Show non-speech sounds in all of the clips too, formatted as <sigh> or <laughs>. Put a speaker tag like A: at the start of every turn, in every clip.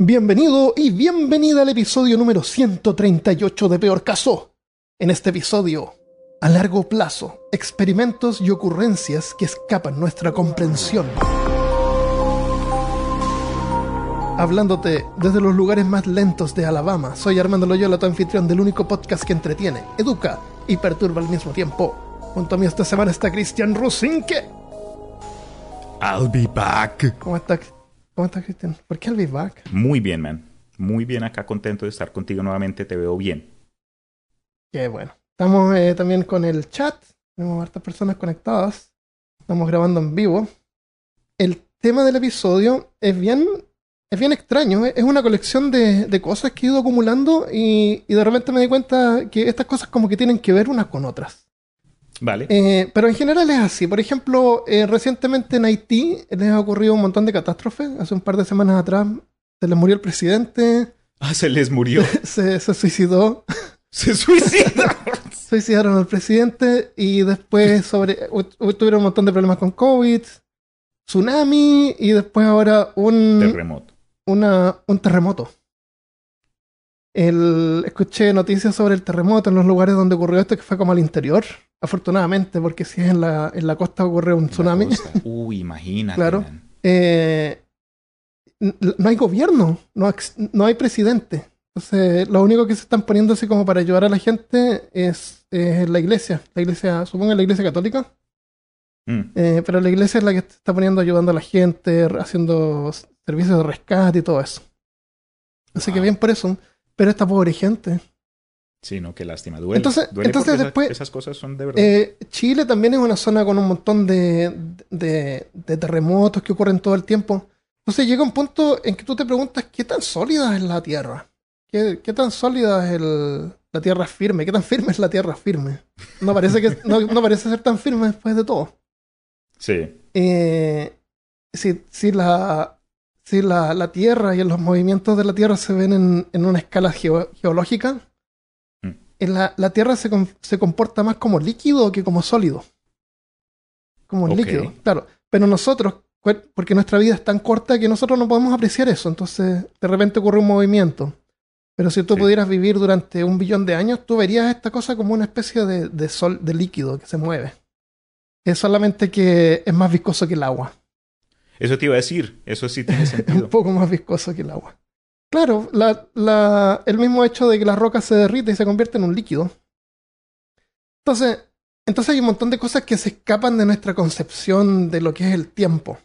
A: Bienvenido y bienvenida al episodio número 138 de Peor Caso. En este episodio, a largo plazo, experimentos y ocurrencias que escapan nuestra comprensión. Hablándote desde los lugares más lentos de Alabama, soy Armando Loyola, tu anfitrión del único podcast que entretiene, educa y perturba al mismo tiempo. Junto a mí esta semana está Cristian Rusinque.
B: I'll be back.
A: ¿Cómo está, ¿Cómo está Cristian? ¿Por qué I'll be back?
B: Muy bien, man. Muy bien acá, contento de estar contigo nuevamente. Te veo bien.
A: Qué bueno. Estamos eh, también con el chat. Tenemos hartas personas conectadas. Estamos grabando en vivo. El tema del episodio es bien, es bien extraño. Es una colección de, de cosas que he ido acumulando y, y de repente me di cuenta que estas cosas como que tienen que ver unas con otras.
B: Vale.
A: Eh, pero en general es así. Por ejemplo, eh, recientemente en Haití les ha ocurrido un montón de catástrofes. Hace un par de semanas atrás se les murió el presidente, <laughs>
B: Ah, se les murió. <laughs>
A: se, se suicidó, <laughs>
B: se suicida.
A: suicidaron al presidente y después sobre, tuvieron un montón de problemas con COVID, tsunami y después ahora un,
B: Terremoto.
A: una, un terremoto. El, escuché noticias sobre el terremoto en los lugares donde ocurrió esto, que fue como al interior. Afortunadamente, porque si es en la, en la costa ocurre un tsunami. <laughs>
B: Uy, imagínate.
A: Claro. eh, no hay gobierno, no, no hay presidente. Entonces, lo único que se están poniendo así como para ayudar a la gente es, es la iglesia. La iglesia, supongo la iglesia católica,
B: Mm.
A: eh, pero la iglesia es la que está poniendo ayudando a la gente, haciendo servicios de rescate y todo eso. Así que
B: Wow.
A: bien por eso. Pero esta pobre gente.
B: Sí, no, qué lástima. Duele.
A: Entonces-
B: Duele
A: entonces después-
B: esas, esas cosas son de verdad.
A: Eh, Chile también es una zona con un montón de, de, de terremotos que ocurren todo el tiempo. Entonces llega un punto en que tú te preguntas qué tan sólida es la Tierra. ¿Qué, qué tan sólida es el, la Tierra firme? ¿Qué tan firme es la Tierra firme? No parece, que, no, no parece ser tan firme después de todo.
B: sí.
A: Eh, si, si, la, si la, la Tierra y los movimientos de la Tierra se ven en, en una escala geo- geológica,
B: Mm.
A: en la, la Tierra se, se comporta más como líquido que como sólido. Como líquido, claro. Pero nosotros, porque nuestra vida es tan corta que nosotros no podemos apreciar eso. Entonces, de repente ocurre un movimiento. Pero si tú
B: Sí.
A: pudieras vivir durante un billón de años, tú verías esta cosa como una especie de, de sol, de líquido que se mueve. Es solamente que es más viscoso que el agua.
B: Eso te iba a decir. Eso sí tiene
A: Es <laughs> un
B: sentido.
A: poco más viscoso que el agua. Claro, la, la- el mismo hecho de que la roca se derrite y se convierte en un líquido. Entonces, entonces hay un montón de cosas que se escapan de nuestra concepción de lo que es el tiempo.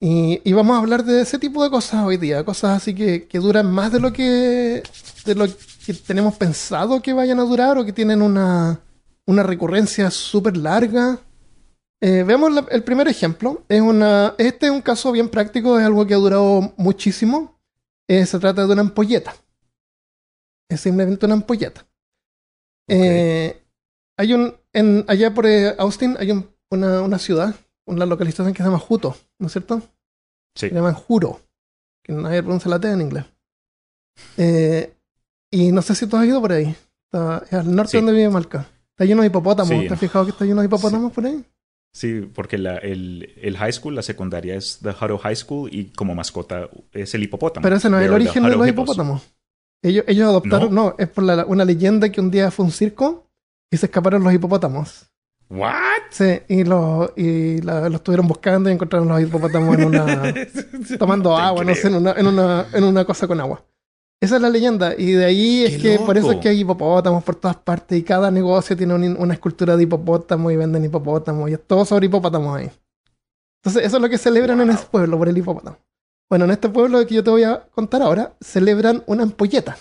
A: Y, y vamos a hablar de ese tipo de cosas hoy día, cosas así que, que duran más de lo que, de lo que tenemos pensado que vayan a durar o que tienen una, una recurrencia súper larga. Eh, veamos la- el primer ejemplo. Es una, este es un caso bien práctico, es algo que ha durado muchísimo. Eh, se trata de una ampolleta. Es simplemente una ampolleta. Eh, hay un, en, allá por eh, Austin hay un- una, una ciudad, una localización que se llama Juto, ¿no es cierto?
B: Sí.
A: Se llaman Juro, que nadie pronuncia la T en inglés. Eh, y no sé si tú has ido por ahí. Está, es al norte
B: Sí.
A: donde vive Malca. Está lleno de hipopótamos.
B: Sí.
A: ¿Te has fijado que está lleno de hipopótamos por ahí?
B: Sí, porque la- el, el high school, la secundaria es The Hutto High School y como mascota es el hipopótamo.
A: Pero ese no es el origen de los hipopótamos. Ellos, ellos adoptaron, no, es por la- una leyenda que un día fue un circo y se escaparon los hipopótamos.
B: ¿What?
A: Sí, y, los y la- los estuvieron buscando y encontraron los hipopótamos en una, <laughs> tomando agua, no sé, en una, en, una, en una cosa con agua. Esa es la leyenda. Y de ahí es
B: ¡Qué
A: que por eso es que hay hipopótamos por todas partes y cada negocio tiene un- una escultura de hipopótamo y venden hipopótamos y es todo sobre hipopótamos ahí. Entonces eso es lo que celebran en ese pueblo por el hipopótamo. Bueno, en este pueblo que yo te voy a contar ahora, celebran una ampolleta.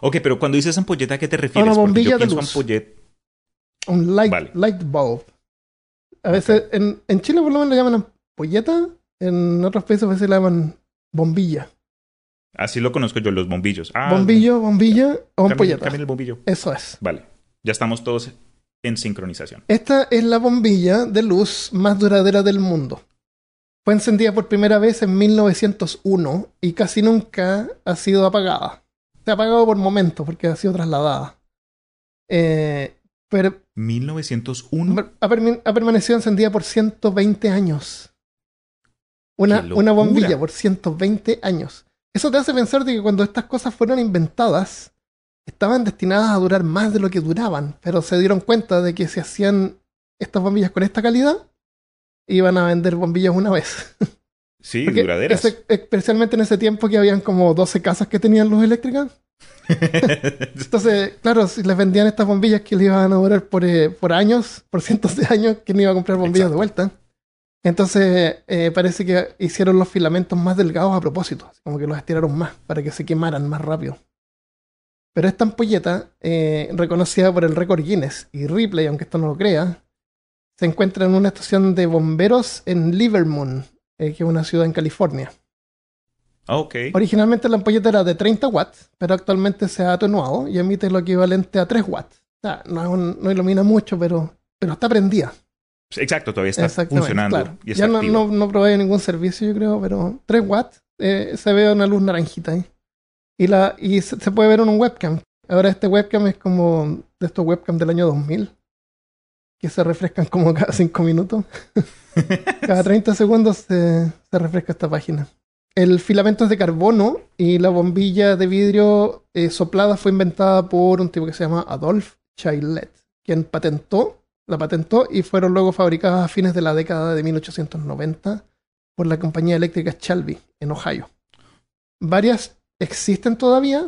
B: Ok, pero cuando dices ampolleta, ¿a qué te refieres?
A: Una
B: Porque
A: bombilla
B: yo
A: de luz.
B: ampollet-
A: Un light,
B: Vale.
A: light bulb. A veces, en, en Chile por lo menos le llaman ampolleta, en otros países a veces le llaman bombilla.
B: Así lo conozco yo, los bombillos. Ah,
A: Bombillo, bombilla o ampolleta.
B: cambien el bombillo.
A: Eso es.
B: Vale. Ya estamos todos en sincronización.
A: Esta es la bombilla de luz más duradera del mundo. Fue encendida por primera vez en 1901 y casi nunca ha sido apagada. Se ha apagado por momentos porque ha sido trasladada. Eh, pero
B: 1901.
A: ha, permanecido encendida por 120 años. Una, bombilla por 120 años. Eso te hace pensar de que cuando estas cosas fueron inventadas, estaban destinadas a durar más de lo que duraban, pero se dieron cuenta de que si hacían estas bombillas con esta calidad, iban a vender bombillas una vez. <laughs>
B: Sí,
A: Porque
B: duraderas.
A: ese- especialmente en ese tiempo que habían como 12 casas que tenían luz eléctrica. <laughs> Entonces, claro, si les vendían estas bombillas que les iban a durar por, eh, por años, por cientos de años, ¿quién iba a comprar bombillas de vuelta? Entonces, eh, parece que hicieron los filamentos más delgados a propósito, como que los estiraron más para que se quemaran más rápido. Pero esta ampolleta, eh, reconocida por el récord Guinness y Ripley, aunque esto no lo crea, se encuentra en una estación de bomberos en Livermore, eh, que es una ciudad en California.
B: Ah, ok.
A: Originalmente la ampolleta era de 30 watts, pero actualmente se ha atenuado y emite lo equivalente a 3 watts. O sea, no, ilumina mucho, pero, pero está prendida.
B: Exacto, todavía está funcionando
A: claro.
B: y está
A: Ya no, no, no provee ningún servicio, yo creo, pero 3 watts eh, se ve una luz naranjita ahí. Y, la, y se, se puede ver en un webcam. Ahora este webcam es como de estos webcams del año 2000, que se refrescan como cada 5 minutos. <laughs> Cada 30 segundos se, se refresca esta página. El filamento es de carbono y la bombilla de vidrio eh, soplada fue inventada por un tipo que se llama Adolphe Chaillet, quien patentó, la patentó y fueron luego fabricadas a fines de la década de 1890 por la compañía eléctrica Shelby en Ohio. Varias existen todavía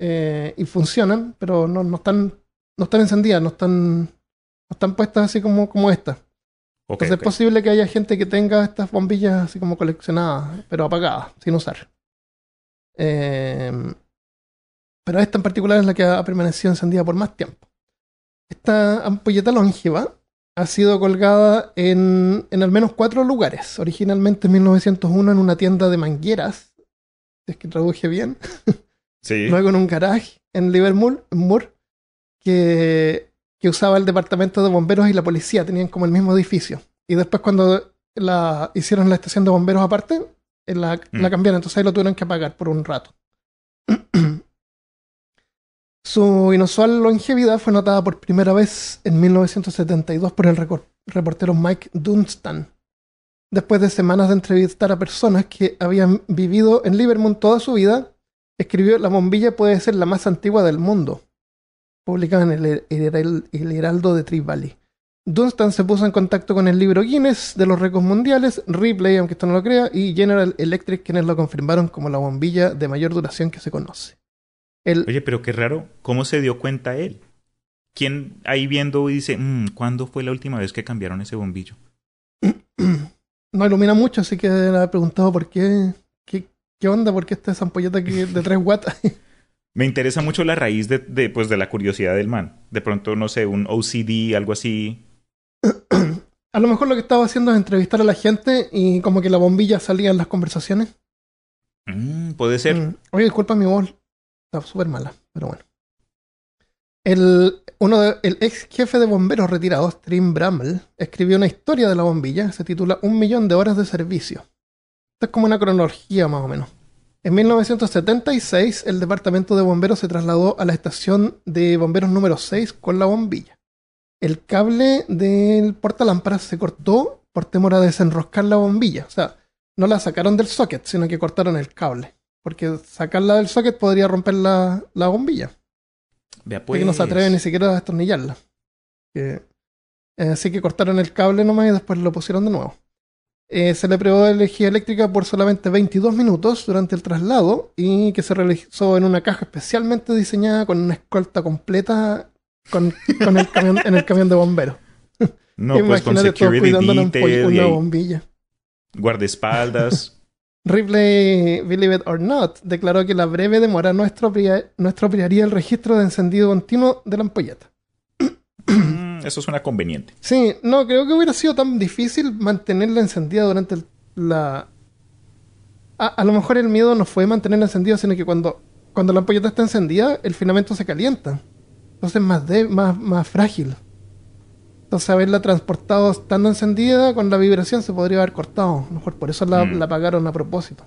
A: eh, y funcionan, pero no, no están, no están encendidas, no están, no están puestas así como, como esta. Entonces es posible que haya gente que tenga estas bombillas así como coleccionadas, pero apagadas, sin usar. Eh, pero esta en particular es la que ha permanecido encendida por más tiempo. Esta ampolleta longeva ha sido colgada en, en al menos cuatro lugares. Originalmente en 1901 en una tienda de mangueras, si es que traduje bien. <laughs>
B: Sí.
A: Luego en un garage en Livermore, Moore, que, que usaba el departamento de bomberos y la policía, tenían como el mismo edificio. Y después cuando la hicieron la estación de bomberos aparte, eh, la,
B: Mm.
A: la cambiaron, entonces ahí lo tuvieron que apagar por un rato. <clears throat> <clears throat> Su inusual longevidad fue notada por primera vez en 1972 por el reportero Mike Dunstan, después de semanas de entrevistar a personas que habían vivido en Livermore toda su vida escribió La bombilla puede ser la más antigua del mundo, publicada en el, el- Heraldo de Tree Valley. Dunstan se puso en contacto con el libro Guinness de los récords mundiales, Ripley, aunque esto no lo crea, y General Electric, quienes lo confirmaron como la bombilla de mayor duración que se conoce. El,
B: Oye, pero qué raro. ¿Cómo se dio cuenta él? ¿Quién ahí viendo y dice, "Mm, ¿cuándo fue la última vez que cambiaron ese bombillo? <clears throat>
A: no ilumina mucho, así que le he preguntado por qué, qué, qué onda, por qué está esa ampolleta que de 3 watts. <laughs>
B: Me interesa mucho la raíz de, de, pues, de la curiosidad del man. De pronto, no sé, un OCD, algo así. <clears throat>
A: A lo mejor lo que estaba haciendo es entrevistar a la gente y como que la bombilla salía en las conversaciones.
B: Mm, puede ser.
A: Mm. Oye, disculpa mi voz. Súper mala, pero bueno. El, uno de- el ex jefe de bomberos retirados, Trim Bramble, escribió una historia de la bombilla. Se titula Un millón de horas de servicio. Esto es como una cronología más o menos. En 1976, el departamento de bomberos se trasladó a la estación de bomberos número 6 con la bombilla. El cable del portalámparas se cortó por temor a desenroscar la bombilla. O sea, no la sacaron del socket, sino que cortaron el cable. Porque sacarla del socket podría romper la, la bombilla.
B: Vea
A: Así
B: pues.
A: que no se atreven ni siquiera a destornillarla. Eh, así que cortaron el cable nomás y después lo pusieron de nuevo. Eh, se le probó energía eléctrica por solamente 22 minutos durante el traslado y que se realizó en una caja especialmente diseñada con una escolta completa con, con el camión, en el camión de bomberos.
B: No, <laughs> pues con security
A: una,
B: detail
A: bombilla.
B: guardaespaldas.
A: Ripley, believe it or not, declaró que la breve demora no estropea- no estropearía el registro de encendido continuo de la ampolleta.
B: Mm, eso suena conveniente.
A: Sí, no, creo que hubiera sido tan difícil mantenerla encendida durante el- la... A, a lo mejor el miedo no fue mantenerla encendida, sino que cuando, cuando la ampolleta está encendida, el filamento se calienta. Entonces es más, de, más, más frágil. Entonces haberla transportado estando encendida, con la vibración se podría haber cortado. A lo mejor por eso la,
B: Mm.
A: la apagaron a propósito.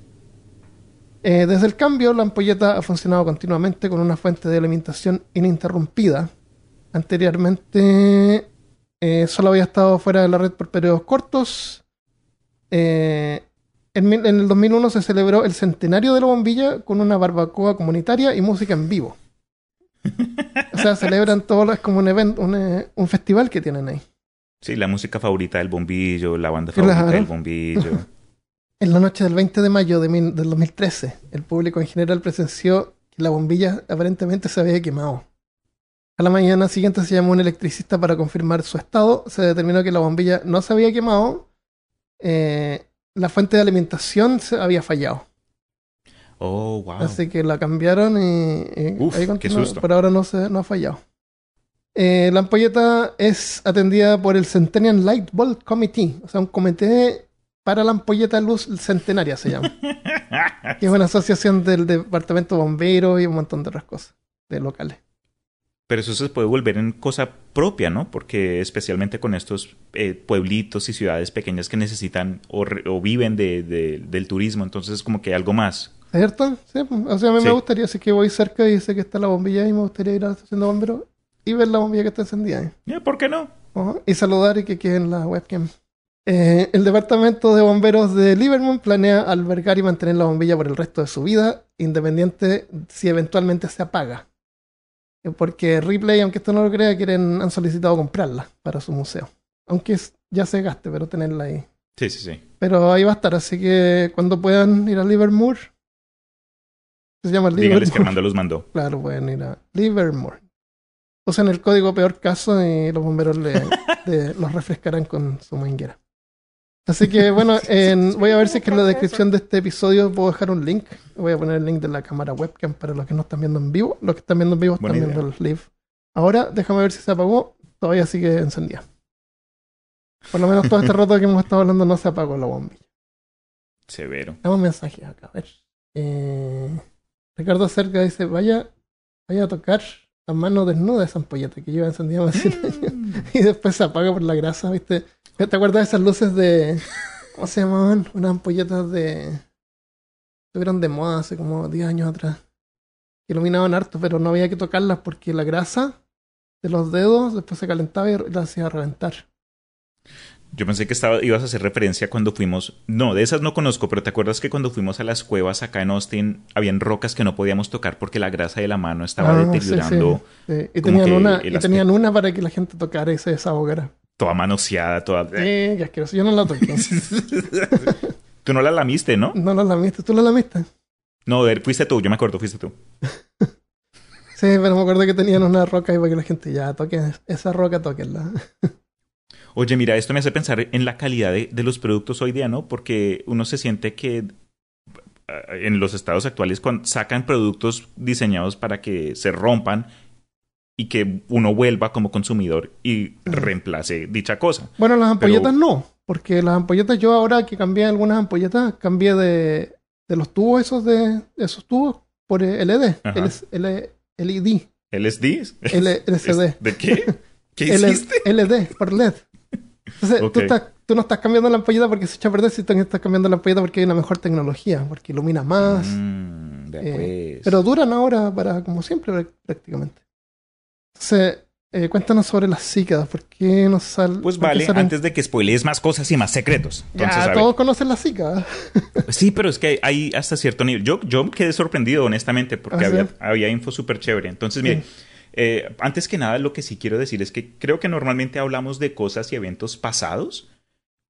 A: Eh, desde el cambio, la ampolleta ha funcionado continuamente con una fuente de alimentación ininterrumpida. Anteriormente eh, solo había estado fuera de la red por periodos cortos. Eh, en, en el 2001 se celebró el centenario de la bombilla con una barbacoa comunitaria y música en vivo. O sea, celebran todo, lo- es como un evento, un, eh, un festival que tienen ahí.
B: Sí, la música favorita del bombillo, la banda
A: Claro.
B: favorita del bombillo. <laughs>
A: En la noche del 20 de mayo de mil- del 2013, el público en general presenció que la bombilla aparentemente se había quemado. A la mañana siguiente se llamó un electricista para confirmar su estado. Se determinó que la bombilla no se había quemado. eh, la fuente de alimentación se había fallado.
B: Oh, wow.
A: Así que la cambiaron y, y
B: Uf,
A: ahí
B: qué susto.
A: Por ahora no, se, no ha fallado. Eh, la ampolleta es atendida por el Centennial Light Bulb Committee, o sea, un comité para la ampolleta luz centenaria se llama, <laughs> que es una asociación del departamento de bomberos y un montón de otras cosas, de locales.
B: Pero eso se puede volver en cosa propia, ¿no? Porque especialmente con estos eh, pueblitos y ciudades pequeñas que necesitan o, re- o viven de, de- del turismo, entonces es como que algo más.
A: ¿Cierto? Sí, pues, o sea, a mí
B: Sí.
A: me gustaría, así que voy cerca y sé que está la bombilla y me gustaría ir a la estación de bomberos y ver la bombilla que está encendida.
B: Eh, ¿Por qué no?
A: Y saludar y que quede en la webcam. Eh, el departamento de bomberos de Liverpool planea albergar y mantener la bombilla por el resto de su vida, independiente si eventualmente se apaga. Eh, Porque Ripley, aunque esto no lo crea, quieren, han solicitado comprarla para su museo. Aunque ya se gaste, pero tenerla ahí.
B: Sí, sí, sí.
A: Pero ahí va a estar, así que cuando puedan ir a Livermore, se llama
B: Díganles que
A: Livermore.
B: Armando los mandó. <laughs>
A: Claro, pueden ir a Livermore. Usan el código peor caso y los bomberos le, le- <laughs> los refrescarán con su manguera. Así que bueno, <laughs> en- voy a ver si es que en la descripción de este episodio puedo dejar un link. Voy a poner el link de la cámara webcam para los que no están viendo en vivo. Los que están viendo en vivo están
B: Buena
A: viendo
B: idea.
A: el live. Ahora, déjame ver si se apagó. Todavía sigue encendida. Por lo menos todo este rato que hemos estado hablando no se apagó la bombilla.
B: Severo.
A: Tenemos mensajes acá, a ver. Eh, Ricardo Cerca dice, vaya, vaya a tocar a mano desnuda esa ampolleta que lleva encendida más de 100 años. <laughs> Y después se apaga por la grasa, ¿viste? ¿Te acuerdas de esas luces de... ¿Cómo se llamaban? Unas ampolletas de... Estuvieron de moda hace como 10 años atrás. Iluminaban harto, pero no había que tocarlas porque la grasa de los dedos después se calentaba y la hacía reventar.
B: Yo pensé que estaba, ibas a hacer referencia cuando fuimos. No, de esas no conozco, pero ¿te acuerdas que cuando fuimos a las cuevas acá en Austin habían rocas que no podíamos tocar porque la grasa de la mano estaba
A: Ah, sí,
B: deteriorando,
A: sí. Y, tenían una, y tenían una para que la gente tocara y se desahogara.
B: toda manoseada, toda.
A: Sí, qué asqueroso. Yo no la toqué. <laughs>
B: Tú no la lamiste, ¿no?
A: No la lamiste. ¿Tú la lamiste?
B: No, fuiste tú, yo me acuerdo, fuiste tú. <laughs>
A: Sí, pero me acuerdo que tenían una roca ahí para que la gente ya toque esa roca, toquenla.
B: Oye, mira, esto me hace pensar en la calidad de, de los productos hoy día, ¿no? Porque uno se siente que eh, en los estados actuales cuando sacan productos diseñados para que se rompan y que uno vuelva como consumidor y reemplace dicha cosa.
A: Bueno, las ampolletas
B: Pero-
A: no, porque las ampolletas yo ahora que cambié algunas ampolletas, cambié de, de los tubos esos de esos tubos por LED, L- LED,
B: ¿LSD?
A: L- LCD, <laughs>
B: ¿De qué? ¿Qué
A: L-
B: hiciste?
A: LED por LED. Entonces,
B: Ok.
A: tú, estás- tú no estás cambiando la ampolleta porque se echa a perder, si estás cambiando la ampolleta porque hay una mejor tecnología, porque ilumina más.
B: Mm,
A: Eh. Pero duran ahora para como siempre prá- prácticamente. Entonces, eh, cuéntanos sobre las cícadas. ¿Por qué nos sal,
B: Pues vale,
A: salen-
B: antes de que spoilees más cosas y más secretos. Entonces,
A: ya, todos conocen las cícadas. <laughs>
B: Sí, pero es que hay hasta cierto nivel. Yo, yo quedé sorprendido, honestamente, porque
A: Ah, ¿sí?
B: había, había info súper chévere. Entonces, mire,
A: Sí.
B: Eh, antes que nada, lo que sí quiero decir es que creo que normalmente hablamos de cosas y eventos pasados,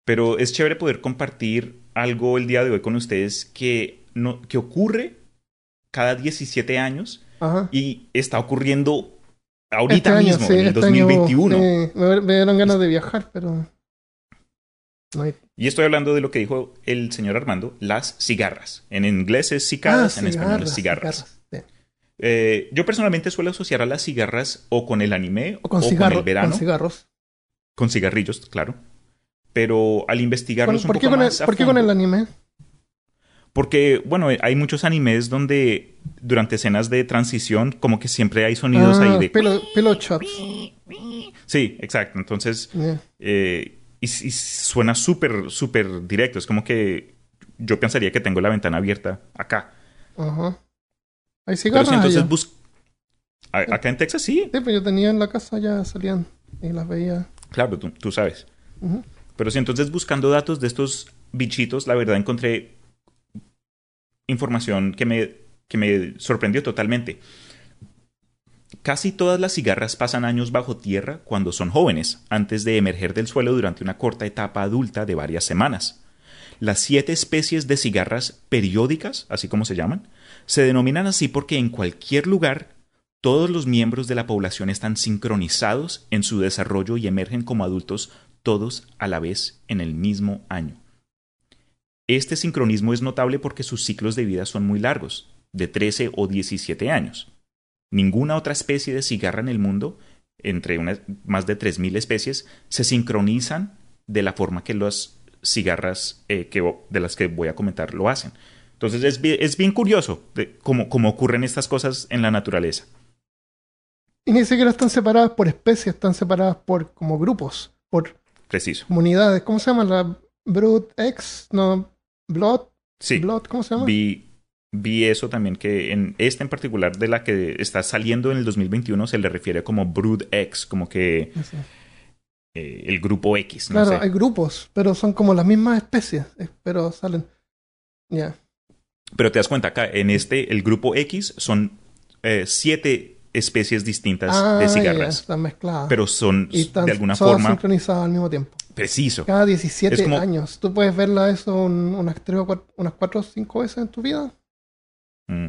B: pero es chévere poder compartir algo el día de hoy con ustedes que, no, que ocurre cada 17 años
A: Ajá.
B: y está ocurriendo ahorita
A: Este año,
B: mismo,
A: sí,
B: en el
A: este año,
B: 2021.
A: sí, me, me dieron ganas de viajar, pero. No hay...
B: Y estoy hablando de lo que dijo el señor Armando, las cigarras. En inglés es cicadas,
A: Ah,
B: en español es
A: cigarras,
B: cigarras. Eh, yo personalmente suelo asociar a las cigarras o con el anime
A: O con,
B: el
A: cigarro-
B: verano,
A: con cigarros.
B: con cigarrillos, claro. Pero al investigarlos
A: ¿Por,
B: un
A: por qué
B: poco
A: con el,
B: más a
A: por qué con el anime?
B: Porque, bueno, hay muchos animes donde durante escenas de transición como que siempre hay sonidos
A: Ah,
B: ahí de...
A: pelo, pelo chops.
B: Sí, exacto. Entonces,
A: Yeah.
B: eh, y, y suena súper, súper directo. Es como que yo pensaría que tengo la ventana abierta acá.
A: Ajá. Hay
B: Pero si entonces bus- A- Acá en Texas sí,
A: Sí, pero yo tenía en la casa, ya salían y las veía.
B: claro, tú, tú sabes. Pero si entonces buscando datos de estos bichitos, la verdad encontré información que me, que me sorprendió totalmente. Casi todas las cigarras pasan años bajo tierra cuando son jóvenes, antes de emerger del suelo durante una corta etapa adulta de varias semanas. Las siete especies de cigarras periódicas, así como se llaman, se denominan así porque en cualquier lugar todos los miembros de la población están sincronizados en su desarrollo y emergen como adultos todos a la vez en el mismo año. Este sincronismo es notable porque sus ciclos de vida son muy largos, de 13 o 17 años. Ninguna otra especie de cigarra en el mundo, entre más de 3.000 especies, se sincronizan de la forma que las cigarras eh, que, de las que voy a comentar lo hacen. Entonces es bien, es bien curioso cómo, cómo, ocurren estas cosas en la naturaleza.
A: Y ni siquiera están separadas por especies, están separadas por como grupos, por
B: Preciso.
A: comunidades. ¿Cómo se llama? La Brood X, no, Blood.
B: Sí.
A: Blood, ¿cómo se llama?
B: vi eso también, que en esta en particular de la que está saliendo en el 2021 se le refiere como Brood X, como que eh, el grupo X.
A: No claro, hay grupos, pero son como las mismas especies, eh, pero salen. Ya.
B: Pero te das cuenta acá, en este, el grupo X son eh, siete especies distintas de ah, cigarras.
A: están mezcladas.
B: Pero son de alguna forma.
A: sincronizadas al mismo tiempo.
B: Preciso.
A: Cada 17 años. ¿Tú puedes verla eso unas, tres o unas 4 o 5 veces en tu vida?
B: Mm,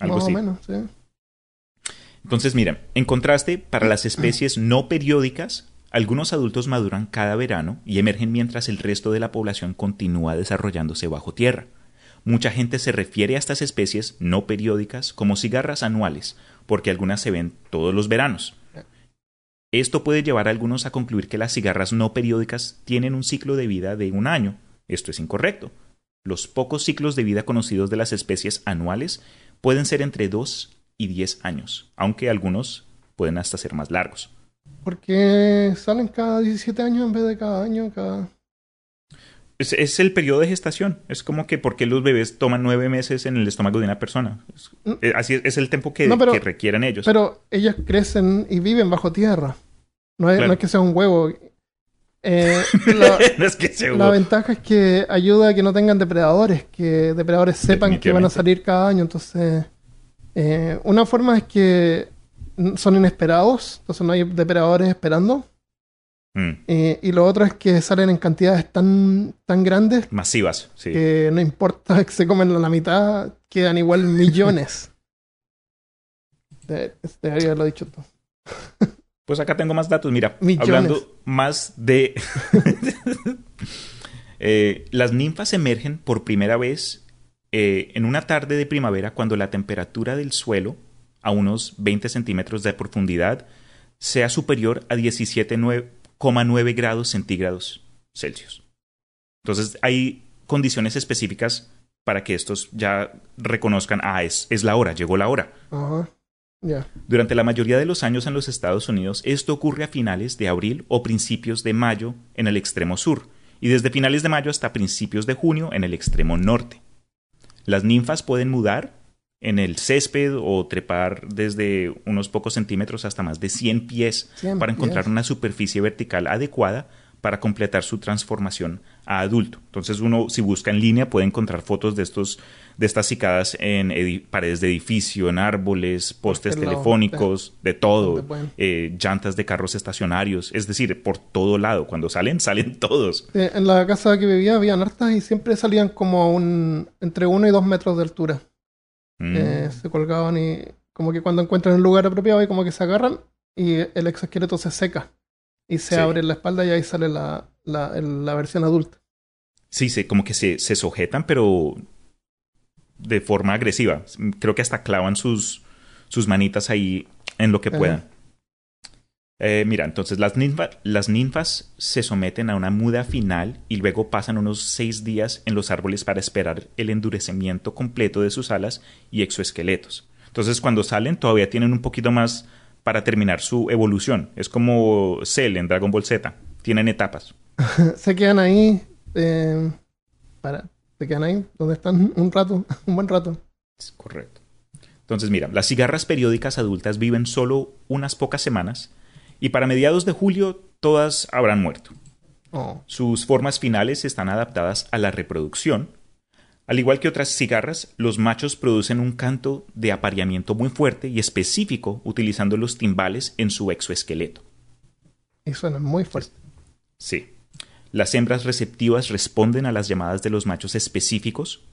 B: algo
A: Más
B: así.
A: o menos, sí.
B: Entonces, mira, en contraste, para <clears throat> las especies no periódicas, algunos adultos maduran cada verano y emergen mientras el resto de la población continúa desarrollándose bajo tierra. Mucha gente se refiere a estas especies no periódicas como cigarras anuales, porque algunas se ven todos los veranos. Esto puede llevar a algunos a concluir que las cigarras no periódicas tienen un ciclo de vida de un año. Esto es incorrecto. Los pocos ciclos de vida conocidos de las especies anuales pueden ser entre 2 y 10 años, aunque algunos pueden hasta ser más largos.
A: ¿Por qué salen cada 17 años en vez de cada año? Cada...
B: Es, el periodo de gestación. Es como que porque los bebés toman nueve meses en el estómago de una persona. Mm. Eh, así es, el tiempo que, requieren ellos.
A: Pero ellos crecen y viven bajo tierra. No es, no es que sea un huevo. Eh, <laughs> la, ventaja es que ayuda a que no tengan depredadores, que depredadores sepan que van a salir cada año. Entonces, eh, una forma es que son inesperados, entonces no hay depredadores esperando. Mm. Eh, y lo otro es que salen en cantidades tan, tan grandes.
B: Masivas, sí.
A: Que no importa <laughs> que se comen la mitad, quedan igual millones. Debería haberlo dicho todo.
B: Pues acá tengo más datos. Mira, hablando más de... <laughs> Eh, las ninfas emergen por primera vez eh, en una tarde de primavera cuando la temperatura del suelo, a unos 20 centímetros de profundidad, sea superior a 17,9 grados centígrados Celsius. Entonces hay condiciones específicas para que estos ya reconozcan, ah, es, es la hora, llegó la hora. Durante la mayoría de los años en los Estados Unidos, esto ocurre a finales de abril o principios de mayo en el extremo sur, y desde finales de mayo hasta principios de junio en el extremo norte. Las ninfas pueden mudar en el césped o trepar desde unos pocos centímetros hasta más de 100 pies para encontrar una superficie vertical adecuada para completar su transformación a adulto. Entonces uno si busca en línea puede encontrar fotos de estos de estas cicadas en paredes de edificio, en árboles, postes telefónicos, de, todo, eh, llantas de carros estacionarios, es decir, por todo lado. Cuando salen, <laughs> salen todos.
A: en la casa que vivía habían hartas y siempre salían como un entre uno y dos metros de altura. Mm. Eh, se colgaban y como que cuando encuentran el lugar apropiado y como que se agarran y el exoesqueleto se seca y se abre la espalda y ahí sale la, la, versión adulta.
B: Sí, sí, como que se, se sujetan, pero de forma agresiva. Creo que hasta clavan sus, sus manitas ahí en lo que puedan. Eh, mira, entonces las, las ninfas se someten a una muda final y luego pasan unos seis días en los árboles para esperar el endurecimiento completo de sus alas y exoesqueletos. Entonces cuando salen todavía tienen un poquito más para terminar su evolución. Es como Cell en Dragon Ball Z. Tienen etapas. <laughs>
A: se quedan ahí eh, para, se quedan ahí donde están un rato, <laughs> un buen rato.
B: correcto. Entonces, mira, las cigarras periódicas adultas viven solo unas pocas semanas y para mediados de julio todas habrán muerto.
A: Oh.
B: Sus formas finales están adaptadas a la reproducción. Al igual que otras cigarras, los machos producen un canto de apareamiento muy fuerte y específico utilizando los timbales en su exoesqueleto.
A: Y suena muy fuerte.
B: Sí. Las hembras receptivas responden a las llamadas de los machos específicos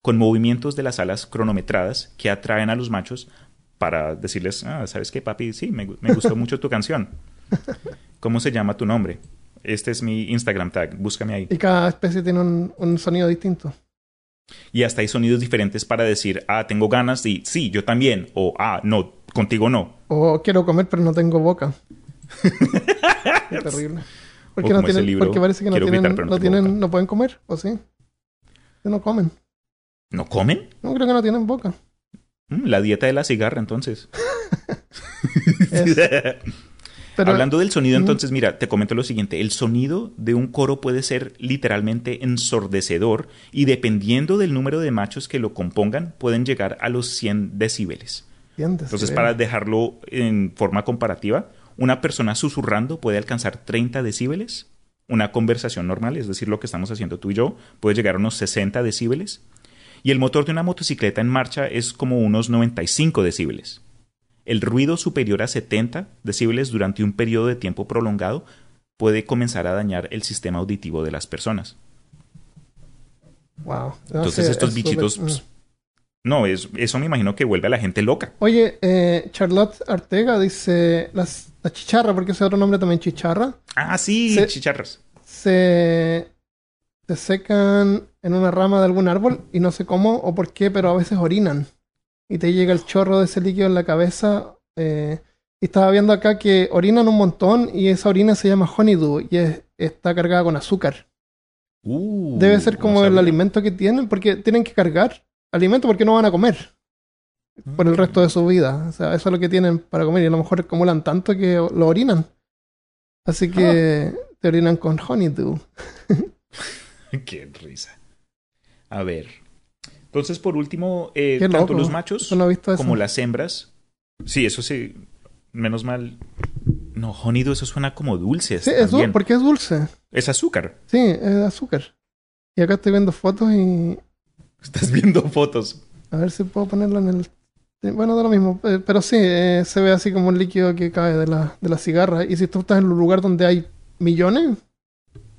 B: con movimientos de las alas cronometradas que atraen a los machos para decirles, <laughs> ah, ¿sabes qué, papi? Sí, me, me gustó mucho tu canción. <laughs> ¿Cómo se llama tu nombre? Este es mi Instagram tag, búscame ahí.
A: Y cada especie tiene un, un sonido distinto.
B: Y hasta hay sonidos diferentes para decir, ah, tengo ganas y sí, yo también. O, ah, no, contigo no.
A: O quiero comer pero no tengo boca. <laughs> Qué terrible. Porque, no tienen,
B: libro,
A: porque parece que no
B: quiero
A: tienen,
B: gritar, no
A: no, tienen, no pueden comer, ¿o sí? Que No comen.
B: ¿No comen?
A: No creo que no tienen boca.
B: Mm, la dieta de la cigarra, entonces.
A: Pero,
B: Hablando del sonido, entonces, mira, te comento lo siguiente. El sonido de un coro puede ser literalmente ensordecedor y dependiendo del número de machos que lo compongan, pueden llegar a los 100 decibeles.
A: Entiendes,
B: Entonces,
A: sí.
B: para dejarlo en forma comparativa, una persona susurrando puede alcanzar 30 decibeles. Una conversación normal, es decir, lo que estamos haciendo tú y yo, puede llegar a unos 60 decibeles. Y el motor de una motocicleta en marcha es como unos 95 decibeles. El ruido superior a 70 decibeles durante un periodo de tiempo prolongado puede comenzar a dañar el sistema auditivo de las personas.
A: Wow.
B: Entonces
A: sí,
B: estos
A: es
B: bichitos, pues,
A: mm.
B: no, es, eso me imagino que vuelve a la gente loca.
A: Oye, eh, Charlotte Artega dice las, la chicharra, porque ese otro nombre también chicharra,
B: Ah, sí,
A: Se-
B: chicharras.
A: se, se secan en una rama de algún árbol y no sé cómo o por qué, pero a veces orinan. Y te llega el chorro de ese líquido en la cabeza. eh, y estaba viendo acá que orinan un montón y esa orina se llama honeydew y es- está cargada con azúcar.
B: Uh,
A: Debe ser
B: no
A: como el alimento que tienen, porque tienen que cargar alimento porque no van a comer por el resto de su vida. O sea, eso es lo que tienen para comer y a lo mejor acumulan tanto que lo orinan. Así que te orinan con honeydew. <laughs> <laughs>
B: Qué risa. A ver. Entonces, por último, eh, tanto
A: loco.
B: los machos
A: Eso no eso.
B: como las hembras. Sí, eso sí. Menos mal. No, honeydew, eso suena como dulce.
A: Sí, es dul-
B: también.
A: porque es dulce.
B: Es azúcar.
A: Sí, es azúcar. Y acá estoy viendo fotos y
B: Estás viendo fotos.
A: a ver si puedo ponerlo en el... Bueno, da lo mismo, eh, pero sí, eh, se ve así como un líquido que cae de la, de la cigarra. Y si tú estás en un lugar donde hay millones,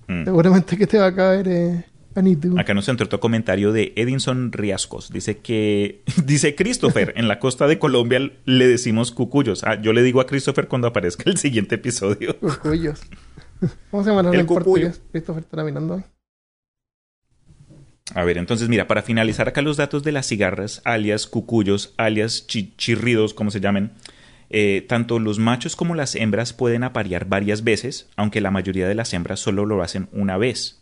B: Mm.
A: seguramente que te va a caer eh, honeydew.
B: Acá nos entró otro comentario de Edinson Riascos. Dice que, <laughs> dice Christopher, en la costa de Colombia le decimos cucuyos. Ah, yo le digo a Christopher cuando aparezca el siguiente episodio. <laughs>
A: Cucuyos. ¿Cómo se llama
B: El
A: en
B: cucuyo.
A: portugués? Christopher está mirando hoy.
B: A ver, entonces mira, para finalizar acá los datos de las cigarras, alias cucuyos, alias chi- chirridos, como se llamen, eh, tanto los machos como las hembras pueden aparear varias veces, aunque la mayoría de las hembras solo lo hacen una vez.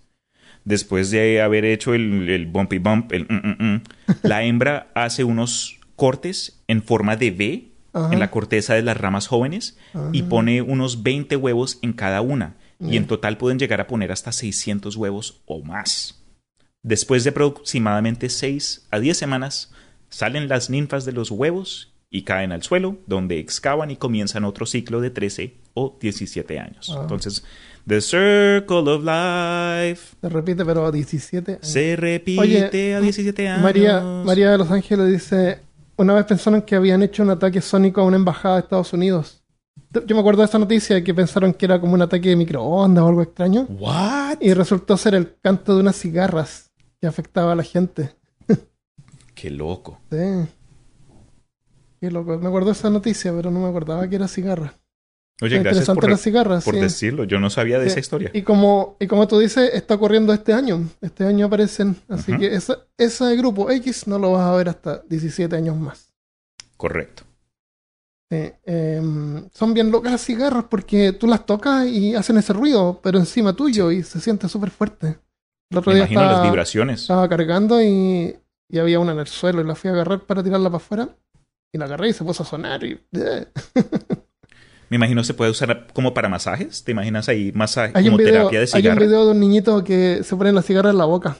B: Después de haber hecho el, el bumpy bump, el mm, mm, mm, <laughs> la hembra hace unos cortes en forma de V
A: Ajá.
B: en la corteza de las ramas jóvenes y pone unos 20 huevos en cada una. Y en total pueden llegar a poner hasta 600 huevos o más. Después de aproximadamente 6 a 10 semanas, salen las ninfas de los huevos y caen al suelo, donde excavan y comienzan otro ciclo de 13 o 17 años.
A: Ah.
B: Entonces, The Circle of Life
A: Se repite, pero a 17 años.
B: se repite
A: Oye,
B: a 17 años.
A: María, María de Los Ángeles dice, una vez pensaron que habían hecho un ataque sónico a una embajada de Estados Unidos. Yo me acuerdo de esa noticia que pensaron que era como un ataque de microondas o algo extraño.
B: ¿What?
A: Y resultó ser el canto de unas cigarras que afectaba a la gente.
B: Qué loco.
A: Sí. Qué loco. Me acuerdo de esa noticia, pero no me acordaba que era cigarra.
B: Oye, gracias
A: interesante
B: por,
A: las cigarras.
B: por
A: sí.
B: decirlo. Yo no sabía de
A: Sí.
B: esa historia.
A: Y como, y como tú dices, está ocurriendo este año. Este año aparecen. Así que esa, ese grupo X no lo vas a ver hasta 17 años más.
B: Correcto.
A: Sí, em, son bien locas las cigarras porque tú las tocas y hacen ese ruido, pero encima tuyo y se siente súper fuerte. El otro
B: Me
A: día
B: imagino las vibraciones.
A: estaba cargando y, y había una en el suelo y la fui a agarrar para tirarla para afuera. Y la agarré y se puso a sonar y... <laughs>
B: Me imagino se puede usar como para masajes. ¿Te imaginas ahí masaje
A: Hay,
B: como
A: un video,
B: terapia de
A: hay un video de un niñito que se pone la cigarra en la boca.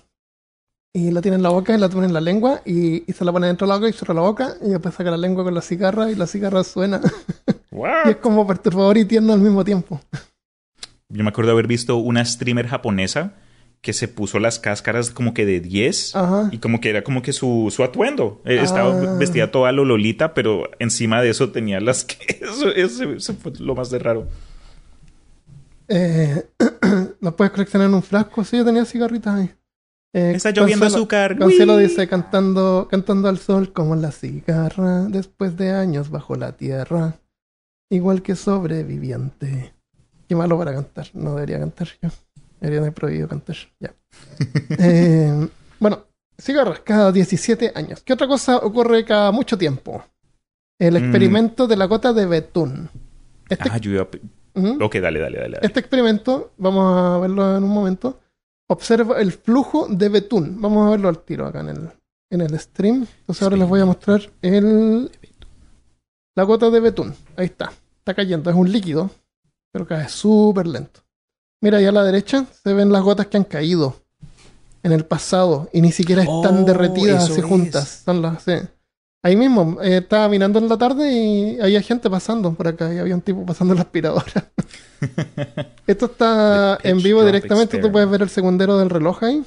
A: Y la tiene en la boca y la pone en la lengua y, y se la pone dentro de la boca y cierra la boca y después saca la lengua con la cigarra y la cigarra suena. <laughs> Y es como perturbador y tierno al mismo tiempo.
B: Yo me acuerdo haber visto una streamer japonesa que se puso las cáscaras como que de 10
A: Ajá.
B: y como que era como que su, su atuendo. Eh, Estaba
A: Ah.
B: vestida toda lo lolita, pero encima de eso tenía las <laughs> que... Eso, eso- eso fue lo más de raro.
A: Eh, <clears throat> ¿Las puedes coleccionar en un frasco? Sí, yo tenía cigarritas ahí. Eh,
B: Está lloviendo
A: Consuelo-
B: azúcar.
A: Consuelo
B: ¡Uy!
A: dice cantando, cantando al sol como la cigarra después de años bajo la tierra. Igual que sobreviviente. Qué malo para cantar. No debería cantar yo. Debería haber prohibido cantar. Ya. <laughs> Eh, bueno, cigarras cada 17 años. ¿Qué otra cosa ocurre cada mucho tiempo? El
B: Mm.
A: experimento de la gota de betún. Este,
B: Ah, yo iba a-
A: Ujú.
B: Ok, dale, dale, dale. dale.
A: Este experimento, vamos a verlo en un momento, observa el flujo de betún. Vamos a verlo al tiro acá en el, en el stream. Entonces ahora les voy a mostrar el, la gota de betún. Ahí está. Está cayendo. Es un líquido, pero cae súper lento. Mira, ahí a la derecha se ven las gotas que han caído en el pasado y ni siquiera están
B: Oh,
A: derretidas así
B: es.
A: juntas. Son las, sí. Ahí mismo, eh, estaba mirando en la tarde y había gente pasando por acá y había un tipo pasando la aspiradora. <laughs> Esto está en vivo directamente. Tú
B: Experiment.
A: puedes ver el segundero del reloj ahí,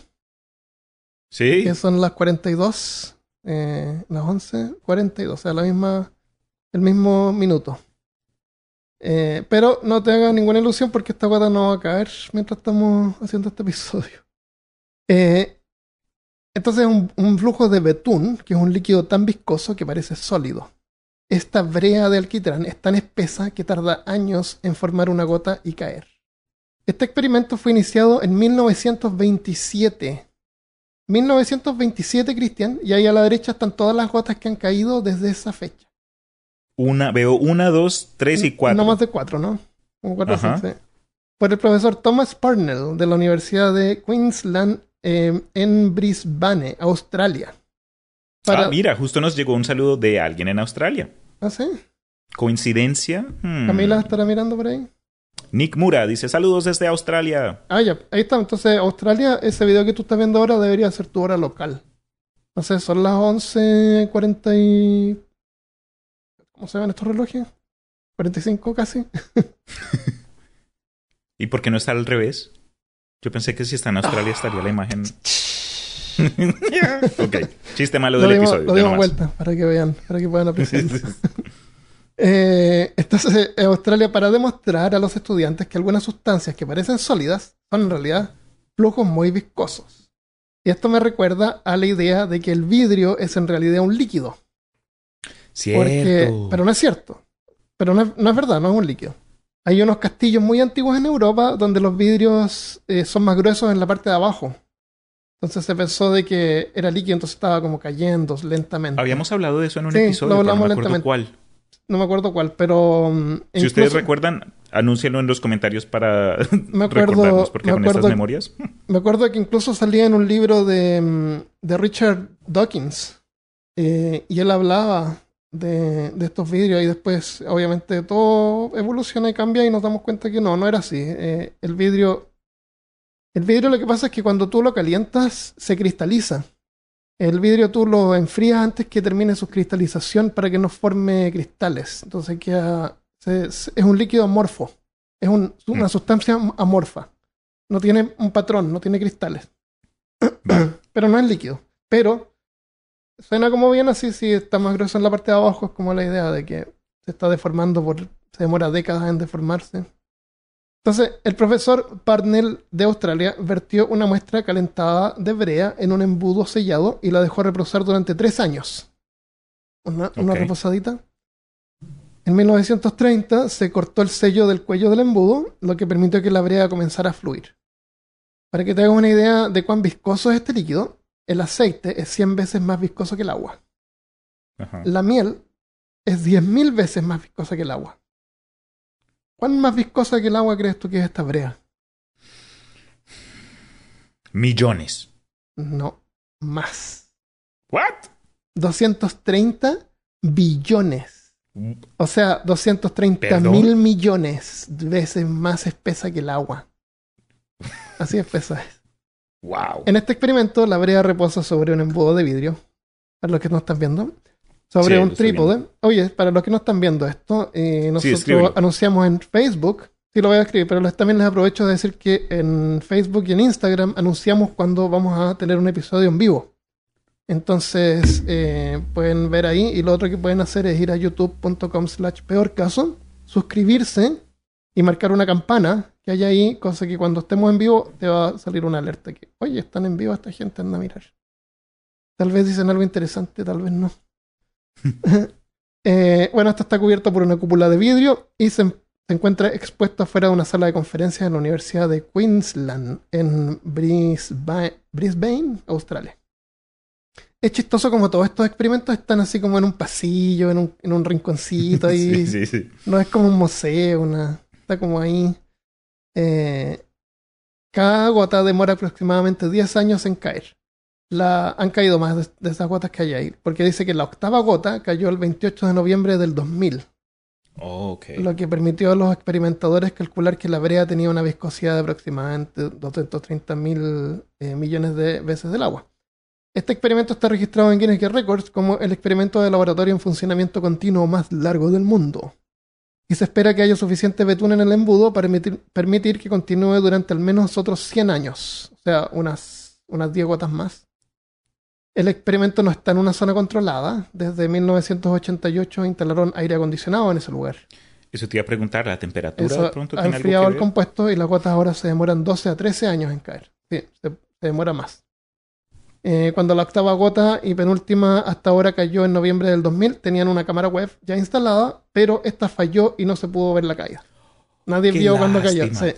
B: Sí.
A: que son las 42, eh, las 11, 42, o sea, la misma, el mismo minuto. Eh, pero no te hagas ninguna ilusión porque esta gota no va a caer mientras estamos haciendo este episodio. Eh, entonces, un, un flujo de betún, que es un líquido tan viscoso que parece sólido. Esta brea de alquitrán es tan espesa que tarda años en formar una gota y caer. Este experimento fue iniciado en 1927. 1927, Cristian, y ahí a la derecha están todas las gotas que han caído desde esa fecha.
B: Una, veo una, dos, tres y cuatro.
A: No más de cuatro, ¿no? Como cuatro sí. Por el profesor Thomas Parnell de la Universidad de Queensland eh, en Brisbane, Australia. Para...
B: Ah, mira, justo nos llegó un saludo de alguien en Australia.
A: ¿Ah, sí?
B: ¿Coincidencia? Hmm.
A: Camila estará mirando por ahí.
B: Nick Mura dice saludos desde Australia.
A: Ah, ya, ahí está. Entonces, Australia, ese video que tú estás viendo ahora debería ser tu hora local. No sé, son las 11.40 y... ¿Cómo se ven estos relojes? 45 casi. <laughs>
B: ¿Y por qué no está al revés? Yo pensé que si está en Australia estaría la imagen. <laughs> ok, chiste malo
A: Lo
B: del
A: dimos,
B: episodio.
A: lo dimos vuelta para que vean, para que puedan apreciar. <laughs> Eh, entonces, en Australia, para demostrar a los estudiantes que algunas sustancias que parecen sólidas son en realidad flujos muy viscosos. Y esto me recuerda a la idea de que el vidrio es en realidad un líquido. Porque, pero no es cierto. Pero no es, no es verdad, no es un líquido. Hay unos castillos muy antiguos en Europa donde los vidrios eh, son más gruesos en la parte de abajo. Entonces se pensó de que era líquido, entonces estaba como cayendo lentamente.
B: Habíamos hablado de eso en un
A: Sí,
B: episodio,
A: lo
B: pero no
A: hablamos
B: me acuerdo cuál.
A: No me acuerdo cuál, pero... mm,
B: Si ustedes recuerdan, anúncienlo en los comentarios para <laughs>
A: Me acuerdo-
B: recordarnos, porque
A: me
B: con estas
A: acuerdo-
B: memorias. <laughs>
A: Me acuerdo que incluso salía en un libro de, mm, de Richard Dawkins. eh, y él hablaba de, de estos vidrios y después obviamente todo evoluciona y cambia y nos damos cuenta que no, no era así. Eh, el vidrio... El vidrio lo que pasa es que cuando tú lo calientas se cristaliza. El vidrio tú lo enfrías antes que termine su cristalización para que no forme cristales. Entonces queda, se- es un líquido amorfo. Es un- una
B: Mm.
A: sustancia amorfa. No tiene un patrón, no tiene cristales. <clears throat> Pero no es líquido. Pero suena como bien así si está más grueso en la parte de abajo. Es como la idea de que se está deformando por. se demora décadas en deformarse. Entonces, el profesor Parnell de Australia vertió una muestra calentada de brea en un embudo sellado y la dejó reposar durante tres años. Una, una reposadita. En 1930 se cortó el sello del cuello del embudo, lo que permitió que la brea comenzara a fluir. Para que te hagas una idea de cuán viscoso es este líquido, el aceite es 100 veces más viscoso que el agua.
B: Ajá.
A: La miel es 10.000 veces más viscosa que el agua. ¿Cuán más viscosa que el agua crees tú que es esta brea?
B: Millones.
A: No, más.
B: ¿What?
A: 230 billones. O sea, 230
B: ¿Perdón?
A: mil millones de veces más espesa que el agua. Así espesa es.
B: Wow.
A: En este experimento, la brea reposa sobre un embudo de vidrio. Para los que no están viendo. Sobre
B: Sí,
A: un trípode. Oye, para los que no están viendo esto, eh, nosotros
B: escríbelo.
A: anunciamos en Facebook Sí, lo voy a escribir, pero les- también les aprovecho de decir que en Facebook y en Instagram anunciamos cuando vamos a tener un episodio en vivo. Entonces, eh, pueden ver ahí y lo otro que pueden hacer es ir a youtube.com slash peor caso, suscribirse y marcar una campana que hay ahí, cosa que cuando estemos en vivo te va a salir una alerta que, oye, están en vivo, esta gente anda a mirar. Tal vez dicen algo interesante, tal vez no. <laughs> <laughs> Eh, bueno, esto está cubierto por una cúpula de vidrio y se, se encuentra expuesto afuera de una sala de conferencias en la Universidad de Queensland, en Brisbane, Brisbane, Australia. Es chistoso como todos estos experimentos están así como en un pasillo, en un, en un rinconcito <laughs> ahí.
B: Sí, sí, sí.
A: No es como un museo, una, está como ahí. Eh, cada gota demora aproximadamente 10 años en caer. La, han caído más de, de esas gotas que hay ahí, porque dice que la octava gota cayó el 28 de noviembre del 2000,
B: Oh,
A: lo que permitió a los experimentadores calcular que la brea tenía una viscosidad de aproximadamente 230 mil eh, millones de veces del agua. Este experimento está registrado en Guinness World Records como el experimento de laboratorio en funcionamiento continuo más largo del mundo. Y se espera que haya suficiente betún en el embudo para permitir, permitir que continúe durante al menos otros 100 años, o sea, unas, unas 10 gotas más. El experimento no está en una zona controlada. Desde 1988 instalaron aire acondicionado en ese lugar.
B: Eso te iba a preguntar, la temperatura
A: Eso
B: de pronto
A: ha
B: tiene algo
A: enfriado
B: que
A: el
B: ver?
A: compuesto y las gotas ahora se demoran 12 a 13 años en caer. Sí, se, se demora más. Eh, cuando la octava gota y penúltima hasta ahora cayó en noviembre del 2000, tenían una cámara web ya instalada, pero esta falló y no se pudo ver la caída. Nadie
B: Qué
A: vio cuando cayó. Sí.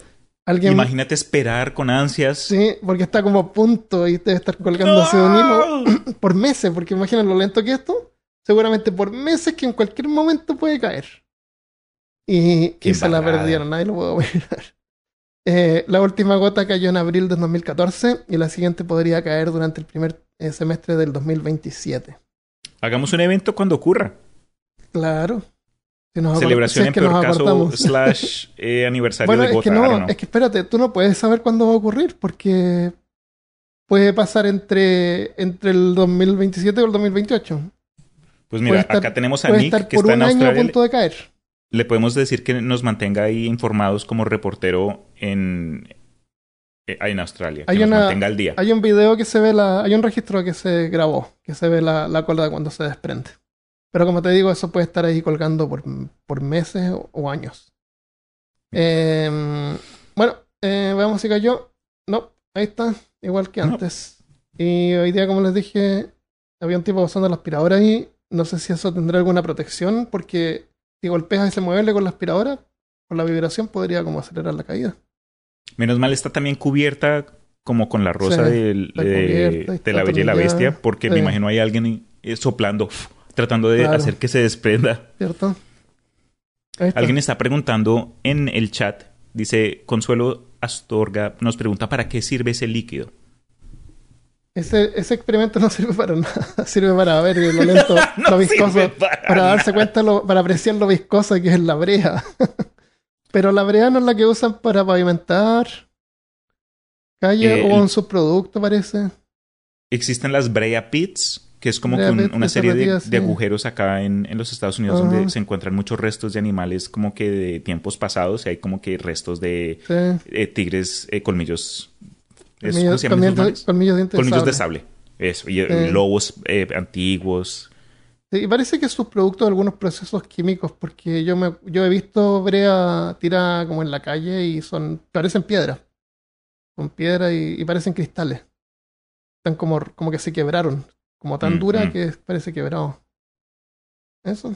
A: Alguien,
B: Imagínate esperar con ansias.
A: sí, porque está como a punto y debe estar colgándose de un hilo <clears throat> por meses, porque imaginen lo lento que es esto. Seguramente por meses que en cualquier momento puede caer. Y, se la perdieron, nadie lo pudo <laughs> mirar. Eh, la última gota cayó en abril de 2014 y la siguiente podría caer durante el primer eh, semestre del 2027.
B: Hagamos un evento cuando ocurra.
A: Claro. Si nos
B: Celebración
A: si
B: en peor caso <laughs> slash eh, aniversario
A: Bueno,
B: de
A: es
B: gota.
A: que no, es que espérate, tú no puedes saber cuándo va a ocurrir porque puede pasar entre, entre el 2027 o el 2028.
B: Pues mira,
A: estar-
B: acá tenemos a Nick que está
A: un
B: en
A: año a
B: Australia.
A: punto de caer.
B: Le podemos decir que nos mantenga ahí informados como reportero en, eh, en Australia.
A: Hay
B: que nos mantenga al día.
A: Hay un video que se ve la. Hay un registro que se grabó, que se ve la, la cuerda cuando se desprende. Pero como te digo, eso puede estar ahí colgando por, por meses o, o años. Eh, bueno, eh, veamos si cayó. No, ahí está, igual que
B: No.
A: antes. Y hoy día, como les dije, había un tipo usando la aspiradora ahí. No sé si eso tendrá alguna protección, porque si golpeas ese mueble con la aspiradora, por la vibración podría como acelerar la caída.
B: Menos mal está también cubierta como con la rosa
A: Sí,
B: del-
A: está
B: de, la Bella y la
A: atornillada.
B: Bestia, porque me imagino hay alguien eh, soplando, tratando de
A: Claro.
B: hacer que se desprenda.
A: ¿Cierto? Está.
B: Alguien está preguntando en el chat, dice Consuelo Astorga, nos pregunta para qué sirve ese líquido.
A: Ese, ese experimento no <laughs> sirve para nada. Sirve para ver lo <laughs> lento, lo viscoso.
B: para
A: Para, darse cuenta, lo, para apreciar lo viscosa que es la brea. <laughs> Pero la brea no es la que usan para pavimentar calle
B: Eh,
A: o un subproducto, parece.
B: Existen las Brea Pits, que es como que un- una serie de, agujeros acá en, en los Estados Unidos donde se encuentran muchos restos de animales como que de tiempos pasados y hay como que restos de
A: Sí.
B: eh, tigres eh, colmillos. ¿Es-
A: Colmillos,
B: ¿Cómo se
A: colmillos, de de
B: Colmillos de
A: sable.
B: Eso. Y eh, lobos eh, antiguos.
A: Y parece que es subproducto de algunos procesos químicos, porque yo me, yo he visto brea tirada como en la calle y son, parecen piedras. Son piedras y, y parecen cristales. Están como, como que se quebraron. Como tan
B: Mm,
A: dura
B: mm.
A: que parece quebrado. Eso.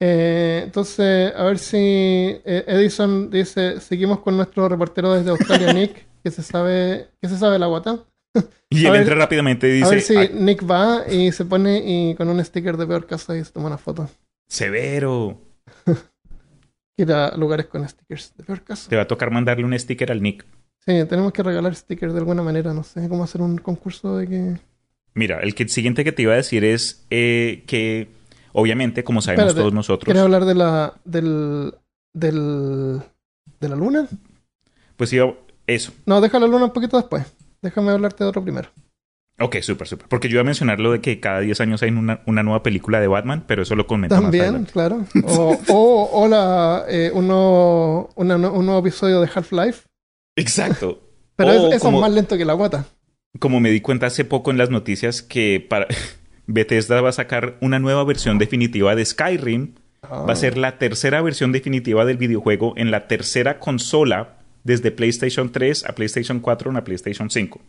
A: Eh, entonces, a ver si eh, Edison dice, seguimos con nuestro reportero desde Australia, <laughs> Nick, que se sabe, que se sabe la guata. <laughs>
B: Y él
A: ver-
B: entra rápidamente y
A: a ver
B: dice,
A: si
B: "Ay,
A: Nick va y se pone y con un sticker de peor caso y se toma una foto.
B: severo. <laughs>
A: ir a lugares con stickers de peor caso.
B: Te va a tocar mandarle un sticker al Nick.
A: Sí, tenemos que regalar stickers de alguna manera, no sé cómo hacer un concurso de que...
B: Mira, el que, siguiente que te iba a decir es eh, que, obviamente, como sabemos
A: Espérate,
B: todos nosotros,
A: ¿Quieres hablar de la del del de la luna?
B: pues iba, eso.
A: No, deja la luna un poquito después. Déjame hablarte de otro primero.
B: Ok, súper, súper. Porque yo iba a mencionar lo de que cada 10 años hay una, una nueva película de Batman, pero eso lo comenta
A: También,
B: más
A: claro. <laughs> O, o, o la, eh, uno, una, un nuevo episodio de Half-Life.
B: Exacto.
A: Pero
B: O
A: es- eso
B: como-
A: es más lento que la guata.
B: Como me di cuenta hace poco en las noticias que para <laughs> Bethesda va a sacar una nueva versión definitiva de Skyrim.
A: Ah.
B: Va a ser la tercera versión definitiva del videojuego en la tercera consola desde PlayStation 3 a PlayStation 4 a PlayStation 5.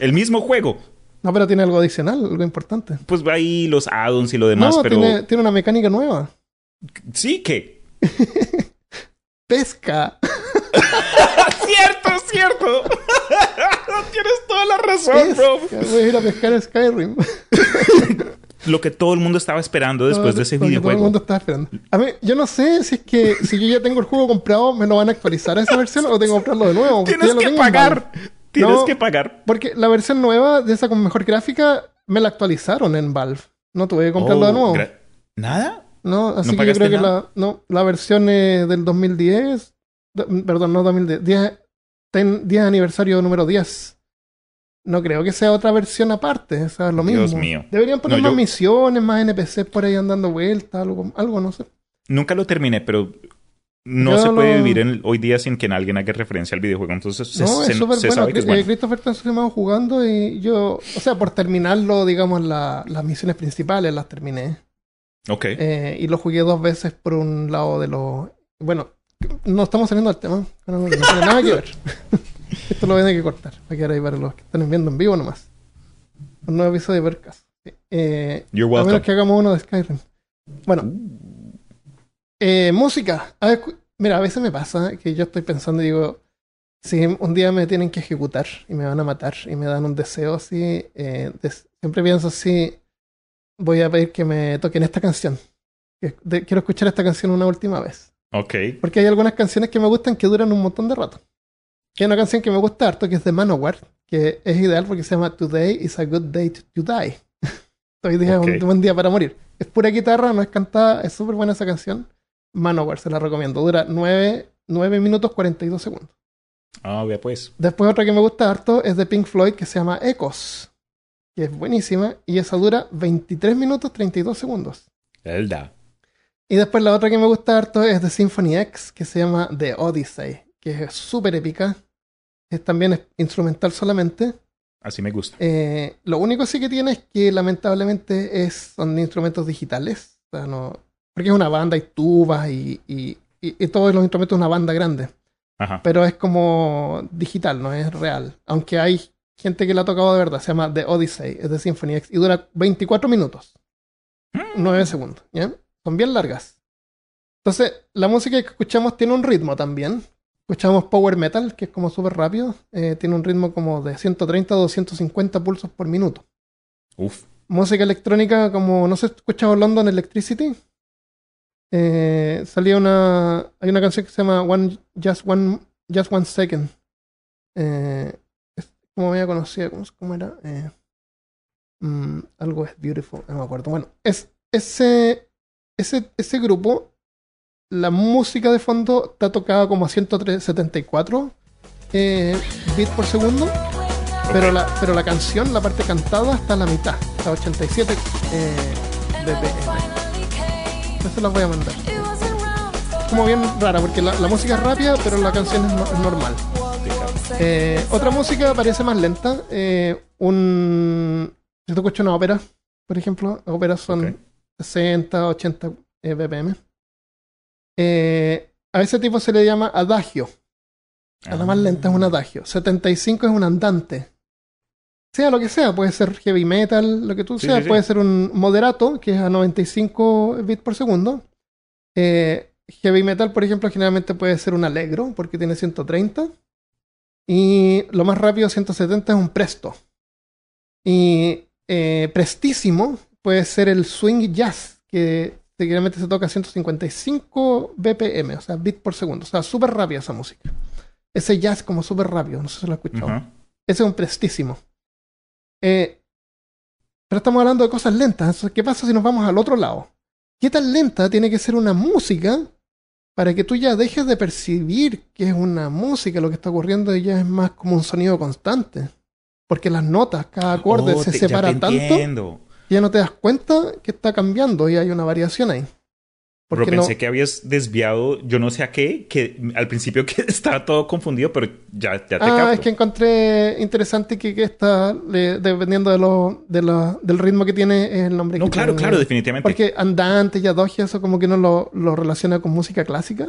B: El mismo <laughs> juego.
A: No, pero tiene algo adicional, algo importante.
B: Pues va ahí los add-ons y lo demás,
A: no,
B: pero
A: tiene, tiene una mecánica nueva.
B: sí que. <laughs>
A: Pesca. <laughs>
B: cierto, cierto. <laughs> Tienes toda la razón, bro.
A: Voy a ir a pescar a Skyrim. <laughs>
B: Lo que todo el mundo estaba esperando después de ese
A: que Todo el
B: videojuego.
A: mundo estaba esperando. A mí, yo no sé si es que si yo ya tengo el juego comprado, me lo van a actualizar a esa versión o tengo que comprarlo de nuevo.
B: Tienes que pagar. Tienes
A: No.
B: que pagar.
A: Porque la versión nueva de esa con mejor gráfica me la actualizaron en Valve. No tuve que comprarlo
B: Oh,
A: de nuevo.
B: gra- ¿Nada?
A: No, así
B: ¿No
A: que yo creo que la, no, la versión eh, del 2010, do- perdón, no 2010, 10, ten- 10 aniversario número 10. No creo que sea otra versión aparte, o sea, es lo mismo.
B: Dios mío.
A: Deberían poner
B: No,
A: más
B: yo-
A: misiones, más NPCs por ahí andando vueltas, algo, algo, no sé.
B: Nunca lo terminé, pero no
A: Yo
B: se puede vivir en- hoy día sin que alguien haga referencia al videojuego. Entonces se,
A: No,
B: se-
A: es súper bueno.
B: sabe que es
A: Eh,
B: bueno.
A: Christopher está jugando y yo, o sea, por terminarlo, digamos, la- las misiones principales las terminé.
B: Ok.
A: Eh, y lo jugué dos veces por un lado de los. Bueno, no estamos saliendo del tema. No, no tiene nada que ver. <laughs> Esto lo voy a tener que cortar. Va a quedar ahí para los que están viendo en vivo nomás. Un nuevo episodio de Vercas. Eh,
B: You're
A: a menos que hagamos uno de Skyrim. Bueno, eh, música. A ver, cu- mira, a veces me pasa que yo estoy pensando y digo. Si un día me tienen que ejecutar y me van a matar y me dan un deseo así, eh, des- siempre pienso así, voy a pedir que me toquen esta canción. Quiero escuchar esta canción una última vez.
B: Ok.
A: Porque hay algunas canciones que me gustan que duran un montón de rato. Hay una canción que me gusta harto que es de Manowar, que es ideal porque se llama Today is a good day to, to die. <laughs> Hoy día es un buen día para morir. Es pura guitarra, no es cantada, es súper buena esa canción. Manowar, se la recomiendo. Dura 9, 9 minutos 42 segundos.
B: Ah, vea pues.
A: Después otra que me gusta harto es de Pink Floyd que se llama Echoes, que es buenísima y esa dura 23 minutos 32 segundos.
B: Elda.
A: Y después la otra que me gusta harto es de Symphony X que se llama The Odyssey, que es súper épica. Es también es instrumental solamente.
B: Así me gusta.
A: Eh, lo único sí que tiene es que lamentablemente es, son instrumentos digitales. O sea, no, porque es una banda y tubas y, y, y- y todos los instrumentos de una banda grande.
B: Ajá.
A: Pero es como digital, no es real. Aunque hay gente que la ha tocado de verdad. Se llama The Odyssey, es de Symphony X y dura 24 minutos. 9 segundos, ¿ya? Son bien largas. Entonces, la música que escuchamos tiene un ritmo también. Escuchamos power metal, que es como súper rápido. Eh, tiene un ritmo como de 130 a 250 pulsos por minuto.
B: Uf.
A: Música electrónica como, no sé, ¿has escuchado London Electricity? Eh, salía una, hay una canción que se llama One, Just One, Just One Second. Eh, es como media conocida, ¿cómo, cómo era? Eh, mm, algo es beautiful, no me acuerdo. Bueno, es ese, ese, ese grupo, la música de fondo está tocada como a 174 eh, bits por segundo. Pero la, pero la canción, la parte cantada, está a la mitad. Está a 87 eh, BPM. Eso las voy a mandar. Como bien rara, porque la, la música es rápida, pero la canción es, no- es normal. Eh, otra música parece más lenta. eh, un. Si tú escuchas una ópera, por ejemplo, óperas son. 60, 80 eh, BPM. Eh, a ese tipo se le llama adagio. A la más lenta es un adagio. 75 es un andante. Sea lo que sea, puede ser heavy metal, lo que tú
B: Sí,
A: seas,
B: sí, sí.
A: puede ser un moderato, que es a 95 bits por segundo. Eh, heavy metal, por ejemplo, generalmente puede ser un alegro, porque tiene 130. Y lo más rápido, 170, es un presto. Y eh, prestísimo puede ser el swing jazz, que generalmente se toca a 155 BPM, o sea, bits por segundo. O sea, súper rápida esa música. Ese jazz como súper rápido, no sé si lo has escuchado. Ese es un prestísimo. Eh, pero estamos hablando de cosas lentas. Entonces, ¿Qué pasa si nos vamos al otro lado? ¿Qué tan lenta tiene que ser una música para que tú ya dejes de percibir que es una música lo que está ocurriendo y ya es más como un sonido constante? Porque las notas, cada acorde
B: Oh,
A: se
B: te- ya
A: separa
B: te
A: tanto
B: entiendo.
A: Y ya no te das cuenta que está cambiando y hay una variación ahí.
B: Pero
A: Porque no,
B: pensé que habías desviado, yo no sé a qué, que al principio <laughs> que estaba todo confundido, pero ya, ya te
A: Ah,
B: capto.
A: es que encontré interesante que, que está, le- dependiendo de lo, de la- del ritmo que tiene, es el nombre
B: No,
A: que
B: claro,
A: tiene.
B: claro, definitivamente.
A: Porque andante y adagio, eso como que no lo, lo relaciona con música clásica.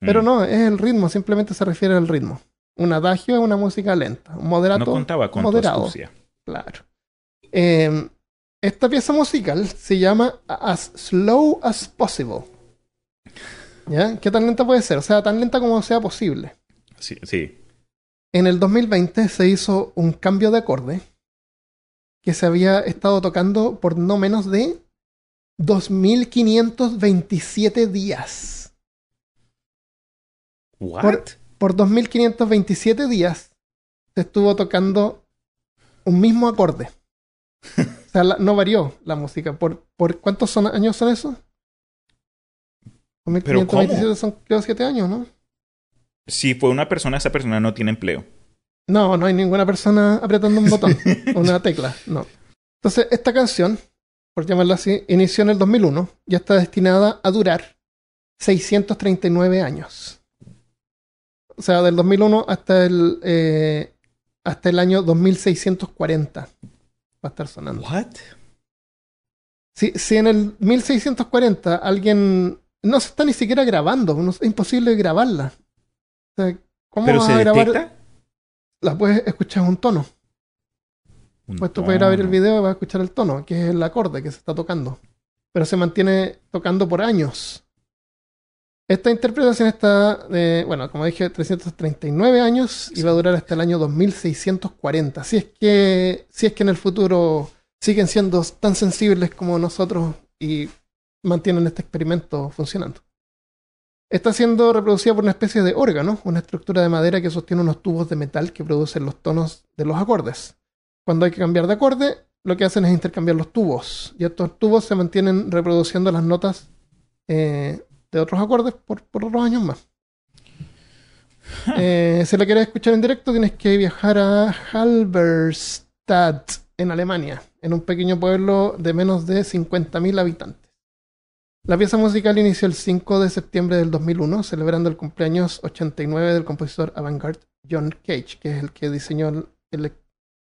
A: Pero
B: Mm.
A: no, es el ritmo, simplemente se refiere al ritmo. Un adagio es una música lenta, un moderato,
B: No contaba con tu
A: moderado.
B: astucia.
A: claro. Eh, esta pieza musical se llama As Slow as Possible. ¿Ya? ¿Qué tan lenta puede ser? O sea, tan lenta como sea posible.
B: Sí, sí.
A: En el 2020 se hizo un cambio de acorde que se había estado tocando por no menos de 2.527 días.
B: What?
A: Por- Por 2.527 días se estuvo tocando un mismo acorde. O sea, la- no varió la música. ¿Por, por cuántos son- años son esos?
B: ¿Pero
A: 2.527 son creo 7 años, ¿no?
B: Si fue una persona, esa persona no tiene empleo.
A: No, no hay ninguna persona apretando un botón, <laughs> una tecla, no. Entonces, esta canción, por llamarla así, inició en el 2001 y está destinada a durar 639 años. O sea, del 2001 hasta el, eh, hasta el año 2640 va a estar sonando.
B: What?
A: Si, si en el 1640 alguien no se está ni siquiera grabando, no- es imposible grabarla. O sea, ¿Cómo
B: ¿Pero
A: vas
B: se
A: a grabar?
B: detecta?
A: La puedes escuchar un tono.
B: Un
A: Pues tú puedes ir a ver el video y vas a escuchar el tono, que es el acorde que se está tocando. Pero se mantiene tocando por años. Esta interpretación está, bueno, como dije, 339 años y va a durar hasta el año 2640. Si es que, si es que en el futuro siguen siendo tan sensibles como nosotros y mantienen este experimento funcionando. Está siendo reproducida por una especie de órgano, una estructura de madera que sostiene unos tubos de metal que producen los tonos de los acordes. Cuando hay que cambiar de acorde, lo que hacen es intercambiar los tubos. Y estos tubos se mantienen reproduciendo las notas eh, de otros acordes por, por otros años más. Eh, si lo quieres escuchar en directo, tienes que viajar a Halberstadt, en Alemania, en un pequeño pueblo de menos de 50.000 habitantes. La pieza musical inició el 5 de septiembre del 2001, celebrando el cumpleaños 89 del compositor avant-garde John Cage, que es el que diseñó el, el-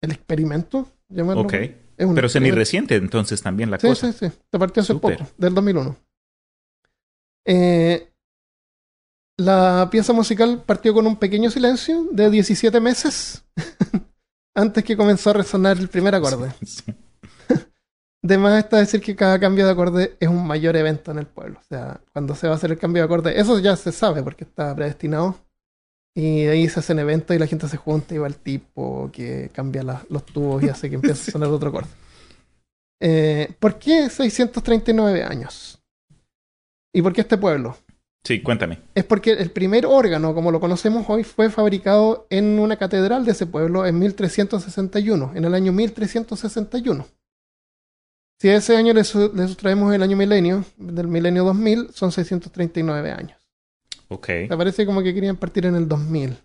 A: el experimento. llamarlo.
B: Ok.
A: Es
B: Pero semi-reciente entonces también la
A: Sí,
B: cosa.
A: sí, sí. Te partió hace
B: Súper.
A: poco, del 2001. Eh, la pieza musical partió con un pequeño silencio de 17 meses <laughs> antes que comenzó a resonar el primer acorde. <laughs>
B: Sí.
A: De más está decir que cada cambio de acorde es un mayor evento en el pueblo. O sea, cuando se va a hacer el cambio de acorde, eso ya se sabe porque está predestinado. Y ahí se hacen eventos y la gente se junta y va el tipo que cambia la- los tubos y hace que empiece a <laughs> sonar otro acorde. Eh, ¿Por qué 639 años? ¿Y por qué este pueblo?
B: Sí, cuéntame.
A: Es porque el primer órgano, como lo conocemos hoy, fue fabricado en una catedral de ese pueblo en 1361, en el año 1361. Si a ese año le, su- le sustraemos el año milenio, del milenio 2000, son 639 años.
B: Ok.
A: Me parece como que querían partir en el 2000.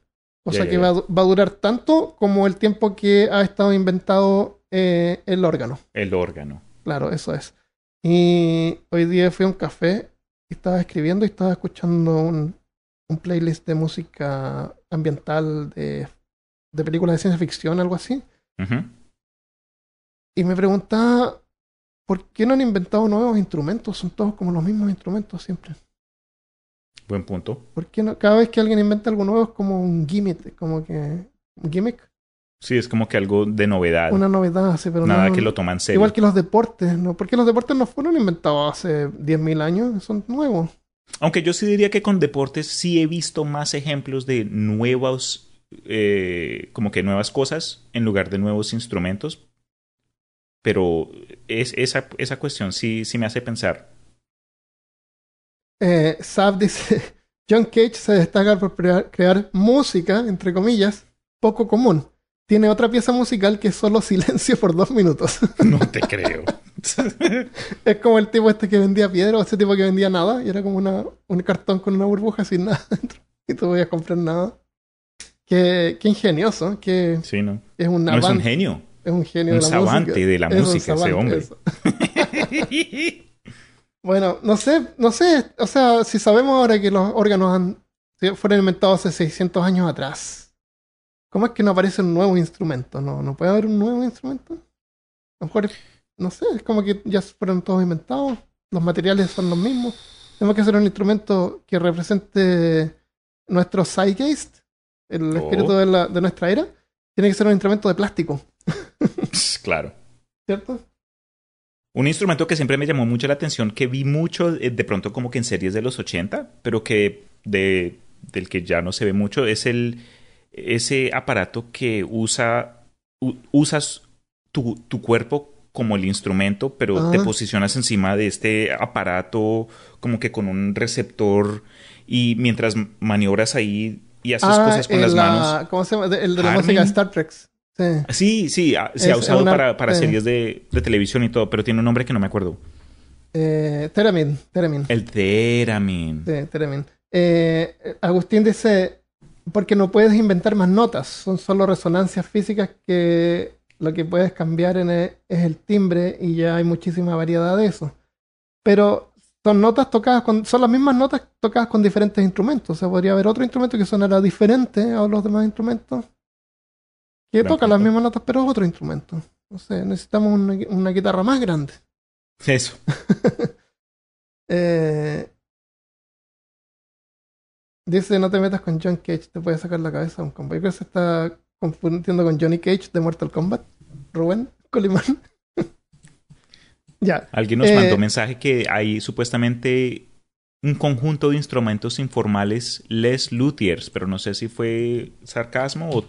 A: O sea que. Va, va a durar tanto como el tiempo que ha estado inventado eh, el órgano.
B: El órgano.
A: Claro, eso es. Y hoy día fui a un café estaba escribiendo y estaba escuchando un, un playlist de música ambiental de, de películas de ciencia ficción, algo así. Y me preguntaba, ¿por qué no han inventado nuevos instrumentos? Son todos como los mismos instrumentos siempre.
B: Buen punto.
A: ¿Por qué no? Cada vez que alguien inventa algo nuevo es como un gimmick, como que... Un gimmick,
B: Sí, es como que algo de novedad.
A: una novedad así, pero
B: Nada
A: no-
B: que lo toman serio.
A: Igual que los deportes, ¿no? Porque los deportes no fueron inventados hace 10.000 años, son nuevos.
B: Aunque yo sí diría que con deportes sí he visto más ejemplos de nuevos, eh, como que nuevas cosas en lugar de nuevos instrumentos. Pero es, esa, esa cuestión sí, sí me hace pensar.
A: Eh, dice, <laughs> John Cage se destaca por crear, crear música, entre comillas, poco común. Tiene otra pieza musical que es solo silencio por dos minutos. <laughs>
B: No te creo. <laughs>
A: es como el tipo este que vendía piedra o ese tipo que vendía nada y era como una, un cartón con una burbuja sin nada <laughs> dentro. Y tú podías comprar nada. Qué, qué ingenioso, que
B: Sí, ¿no?
A: es un
B: No es un genio.
A: es un genio
B: un
A: de la
B: savante
A: música.
B: de la
A: Es
B: música, ese hombre.
A: Bueno, no sé, no sé, o sea, si sabemos ahora que los órganos han, fueron inventados hace 600 años atrás, ¿cómo es que no aparece un nuevo instrumento? ¿No, no puede haber un nuevo instrumento? A lo mejor, no sé, es como que ya fueron todos inventados, los materiales son los mismos. Tenemos que hacer un instrumento que represente nuestro zeitgeist, el
B: Oh.
A: espíritu de, la, de nuestra era. Tiene que ser un instrumento de plástico,
B: claro.
A: ¿cierto?
B: Un instrumento que siempre me llamó mucho la atención, que vi mucho eh, de pronto como que en series de los 80, pero que de, del que ya no se ve mucho, es el ese aparato que usa usas tu, tu cuerpo como el instrumento, pero te
A: Ah.
B: posicionas encima de este aparato como que con un receptor y mientras maniobras ahí y haces cosas con
A: el,
B: las
A: la-
B: manos.
A: ¿Cómo se llama? El de la
B: Harming.
A: música de Star Trek. Sí.
B: Sí, sí, ah, se ha usado
A: una-
B: para, para
A: eh.
B: series de, de televisión y todo, pero tiene un nombre que no me acuerdo.
A: Eh, Theremin, Theremin.
B: El Theremin.
A: Sí, Theremin. Eh, Agustín dice, porque no puedes inventar más notas, son solo resonancias físicas que lo que puedes cambiar en el- es el timbre y ya hay muchísima variedad de eso. Pero son notas tocadas con, son las mismas notas tocadas con diferentes instrumentos. O sea, podría haber otro instrumento que sonara diferente a los demás instrumentos. Que
B: Gran
A: toca las mismas notas, pero es otro instrumento. No sé, necesitamos una, una guitarra más grande.
B: Eso. <laughs>
A: Eh, dice, no te metas con John Cage, te puede sacar la cabeza un combo. Yo creo que se está confundiendo con Johnny Cage de Mortal Kombat. Rubén Colimán. <laughs> ya.
B: Alguien nos
A: Eh,
B: mandó mensaje que hay supuestamente un conjunto de instrumentos informales Les Luthiers, pero no sé si fue sarcasmo o,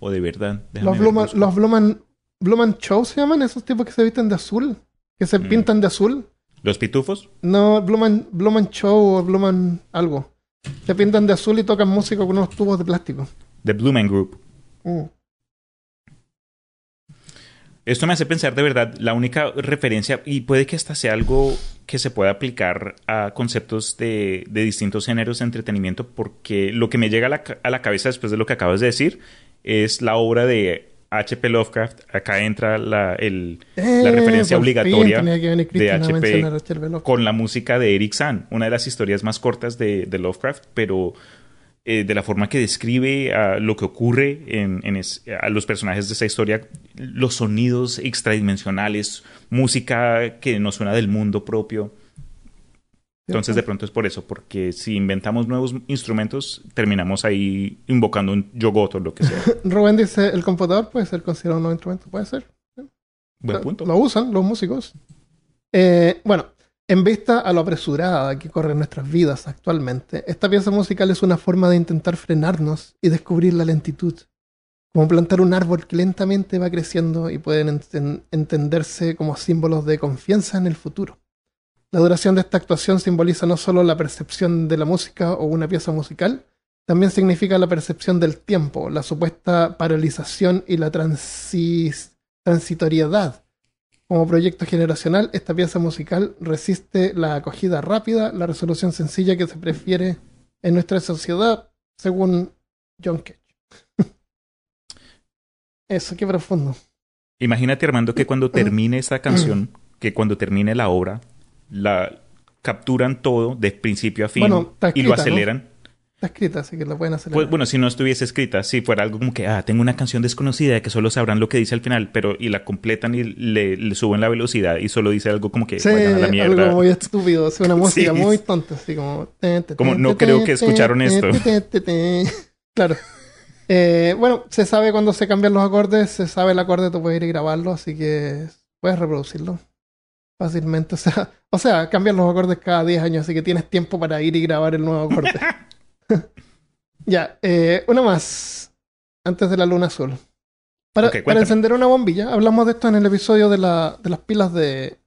B: o de verdad. Déjame
A: Los Bluman, los Bluman, Bluman Show se llaman esos tipos que se visten de azul, que se
B: Mm.
A: pintan de azul.
B: ¿Los pitufos?
A: No, Bluman, Bluman Show o Bluman algo. Se pintan de azul y tocan música con unos tubos de plástico.
B: The Blumen Group.
A: Mm.
B: Esto me hace pensar de verdad, la única referencia, y puede que hasta sea algo que se pueda aplicar a conceptos de, de distintos géneros de entretenimiento, porque lo que me llega a la, ca- a la cabeza después de lo que acabas de decir es la obra de H.P. Lovecraft. Acá entra la, el, la referencia
A: fin
B: obligatoria
A: que
B: de HP con la música de Eric Zahn, una de las historias más cortas de, de Lovecraft, pero eh, de la forma que describe lo que ocurre en, en es- a los personajes de esa historia, los sonidos extradimensionales, música que nos suena del mundo propio. Entonces, de pronto es por eso, porque si inventamos nuevos instrumentos, terminamos ahí invocando un yogoto o lo que sea. <laughs>
A: Rubén dice, el computador puede ser considerado un nuevo instrumento, puede ser.
B: Buen punto.
A: Lo usan los músicos. Eh, bueno, en vista a lo apresurada que corren nuestras vidas actualmente, esta pieza musical es una forma de intentar frenarnos y descubrir la lentitud. Como plantar un árbol que lentamente va creciendo y pueden enten- entenderse como símbolos de confianza en el futuro. La duración de esta actuación simboliza no solo la percepción de la música o una pieza musical, también significa la percepción del tiempo, la supuesta paralización y la transis- transitoriedad. Como proyecto generacional, esta pieza musical resiste la acogida rápida, la resolución sencilla que se prefiere en nuestra sociedad, según John Cage. <laughs> Eso, qué profundo.
B: Imagínate, Armando, que cuando <clears throat> termine esta canción, que cuando termine la obra, la capturan todo de principio a fin
A: Bueno,
B: y lo
A: escrita, ¿no?
B: aceleran.
A: Está escrita, así que la pueden hacer.
B: Pues, bueno, si no estuviese escrita, si fuera algo como que, ah, tengo una canción desconocida que solo sabrán lo que dice al final, pero y la completan y le, le suben la velocidad y solo dice algo como que
A: Sí,
B: a la mierda.
A: algo muy estúpido, es una <laughs> música
B: Sí.
A: muy tonta, así como...
B: Como, no creo que escucharon esto. <laughs>
A: Claro. Eh, bueno, se sabe cuando se cambian los acordes, se sabe el acorde, tú puedes ir y grabarlo, así que puedes reproducirlo fácilmente. O sea, o sea, cambian los acordes cada 10 años, así que tienes tiempo para ir y grabar el nuevo acorde. <laughs> ya, eh, una más, antes de la luna azul. Para, encender una bombilla, hablamos de esto en el episodio de, la, de las pilas de,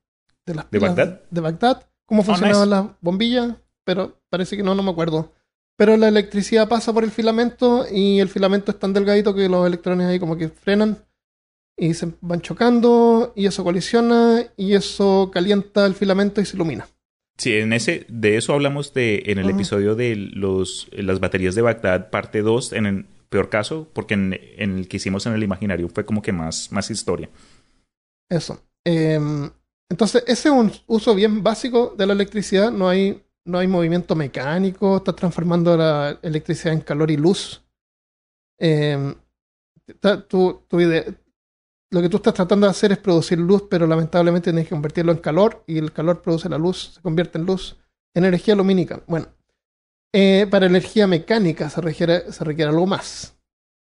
A: de las
B: ¿De
A: pilas
B: Bagdad?
A: de Bagdad, cómo
B: Oh,
A: funcionaban
B: nice.
A: las bombillas, pero parece que no, no me acuerdo. Pero la electricidad pasa por el filamento y el filamento es tan delgadito que los electrones ahí como que frenan y se van chocando y eso colisiona y eso calienta el filamento y se ilumina.
B: Sí, en ese, de eso hablamos de, en el episodio de los, las baterías de Bagdad, parte 2, en el- peor caso, porque en, en el que hicimos en el imaginario fue como que más, más historia.
A: Eso. Em, entonces, ese es un uso bien básico de la electricidad. No hay, no hay movimiento mecánico, está transformando la electricidad en calor y luz. Tu- tu idea- lo que tú estás tratando de hacer es producir luz, pero lamentablemente tienes que convertirlo en calor y el calor produce la luz, se convierte en luz, energía lumínica. Bueno, eh, para energía mecánica se requiere, se requiere algo más.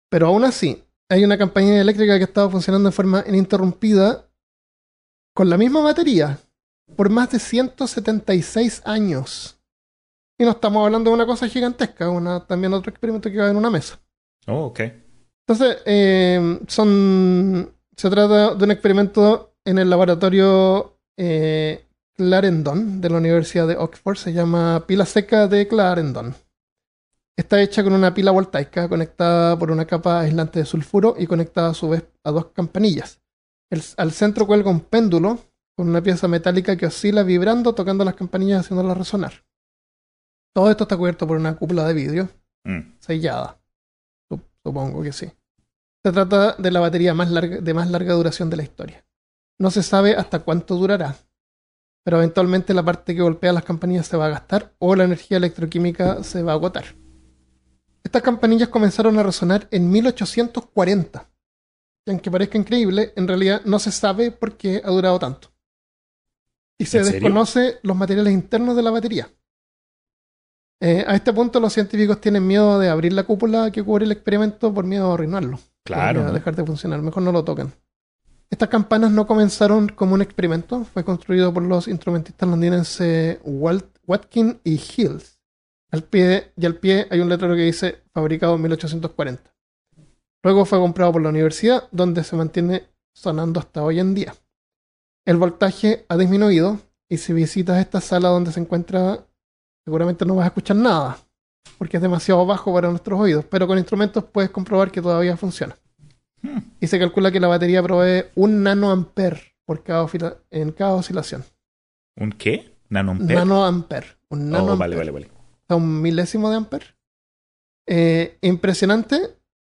A: Pero aún así, hay una compañía eléctrica que ha estado funcionando de forma ininterrumpida con la misma batería por más de 176 años. Y no estamos hablando de una cosa gigantesca, una, también otro experimento que va en una mesa.
B: Oh, ok.
A: Entonces, eh, son, se trata de un experimento en el laboratorio eh, Clarendon de la Universidad de Oxford. Se llama pila seca de Clarendon. Está hecha con una pila voltaica conectada por una capa aislante de sulfuro y conectada a su vez a dos campanillas. El- al centro cuelga un péndulo con una pieza metálica que oscila vibrando, tocando las campanillas haciéndolas resonar. Todo esto está cubierto por una cúpula de vidrio
B: Mm.
A: sellada. Sup- Supongo que sí. Se trata de la batería más larga, de más larga duración de la historia. No se sabe hasta cuánto durará, pero eventualmente la parte que golpea las campanillas se va a gastar o la energía electroquímica se va a agotar. Estas campanillas comenzaron a resonar en 1840. Y aunque parezca increíble, en realidad no se sabe por qué ha durado tanto. Y se desconoce los materiales internos de la batería. Eh, a este punto los científicos tienen miedo de abrir la cúpula que cubre el experimento por miedo a arruinarlo.
B: Claro.
A: Podría dejar de funcionar, mejor no lo tocan. Estas campanas no comenzaron como un experimento, fue construido por los instrumentistas londinenses Walt, Watkin y Hills. Al pie, y al pie hay un letrero que dice fabricado en 1840. Luego fue comprado por la universidad, donde se mantiene sonando hasta hoy en día. El voltaje ha disminuido y si visitas esta sala donde se encuentra, seguramente no vas a escuchar nada, porque es demasiado bajo para nuestros oídos, pero con instrumentos puedes comprobar que todavía funciona.
B: Hmm.
A: Y se calcula que la batería provee un nanoamper por cada en cada oscilación.
B: ¿Un qué? ¿Nanoampere?
A: Nanoamper. Un
B: Oh,
A: nanoamper.
B: vale, vale, vale.
A: O sea, un milésimo de amper. Eh, impresionante,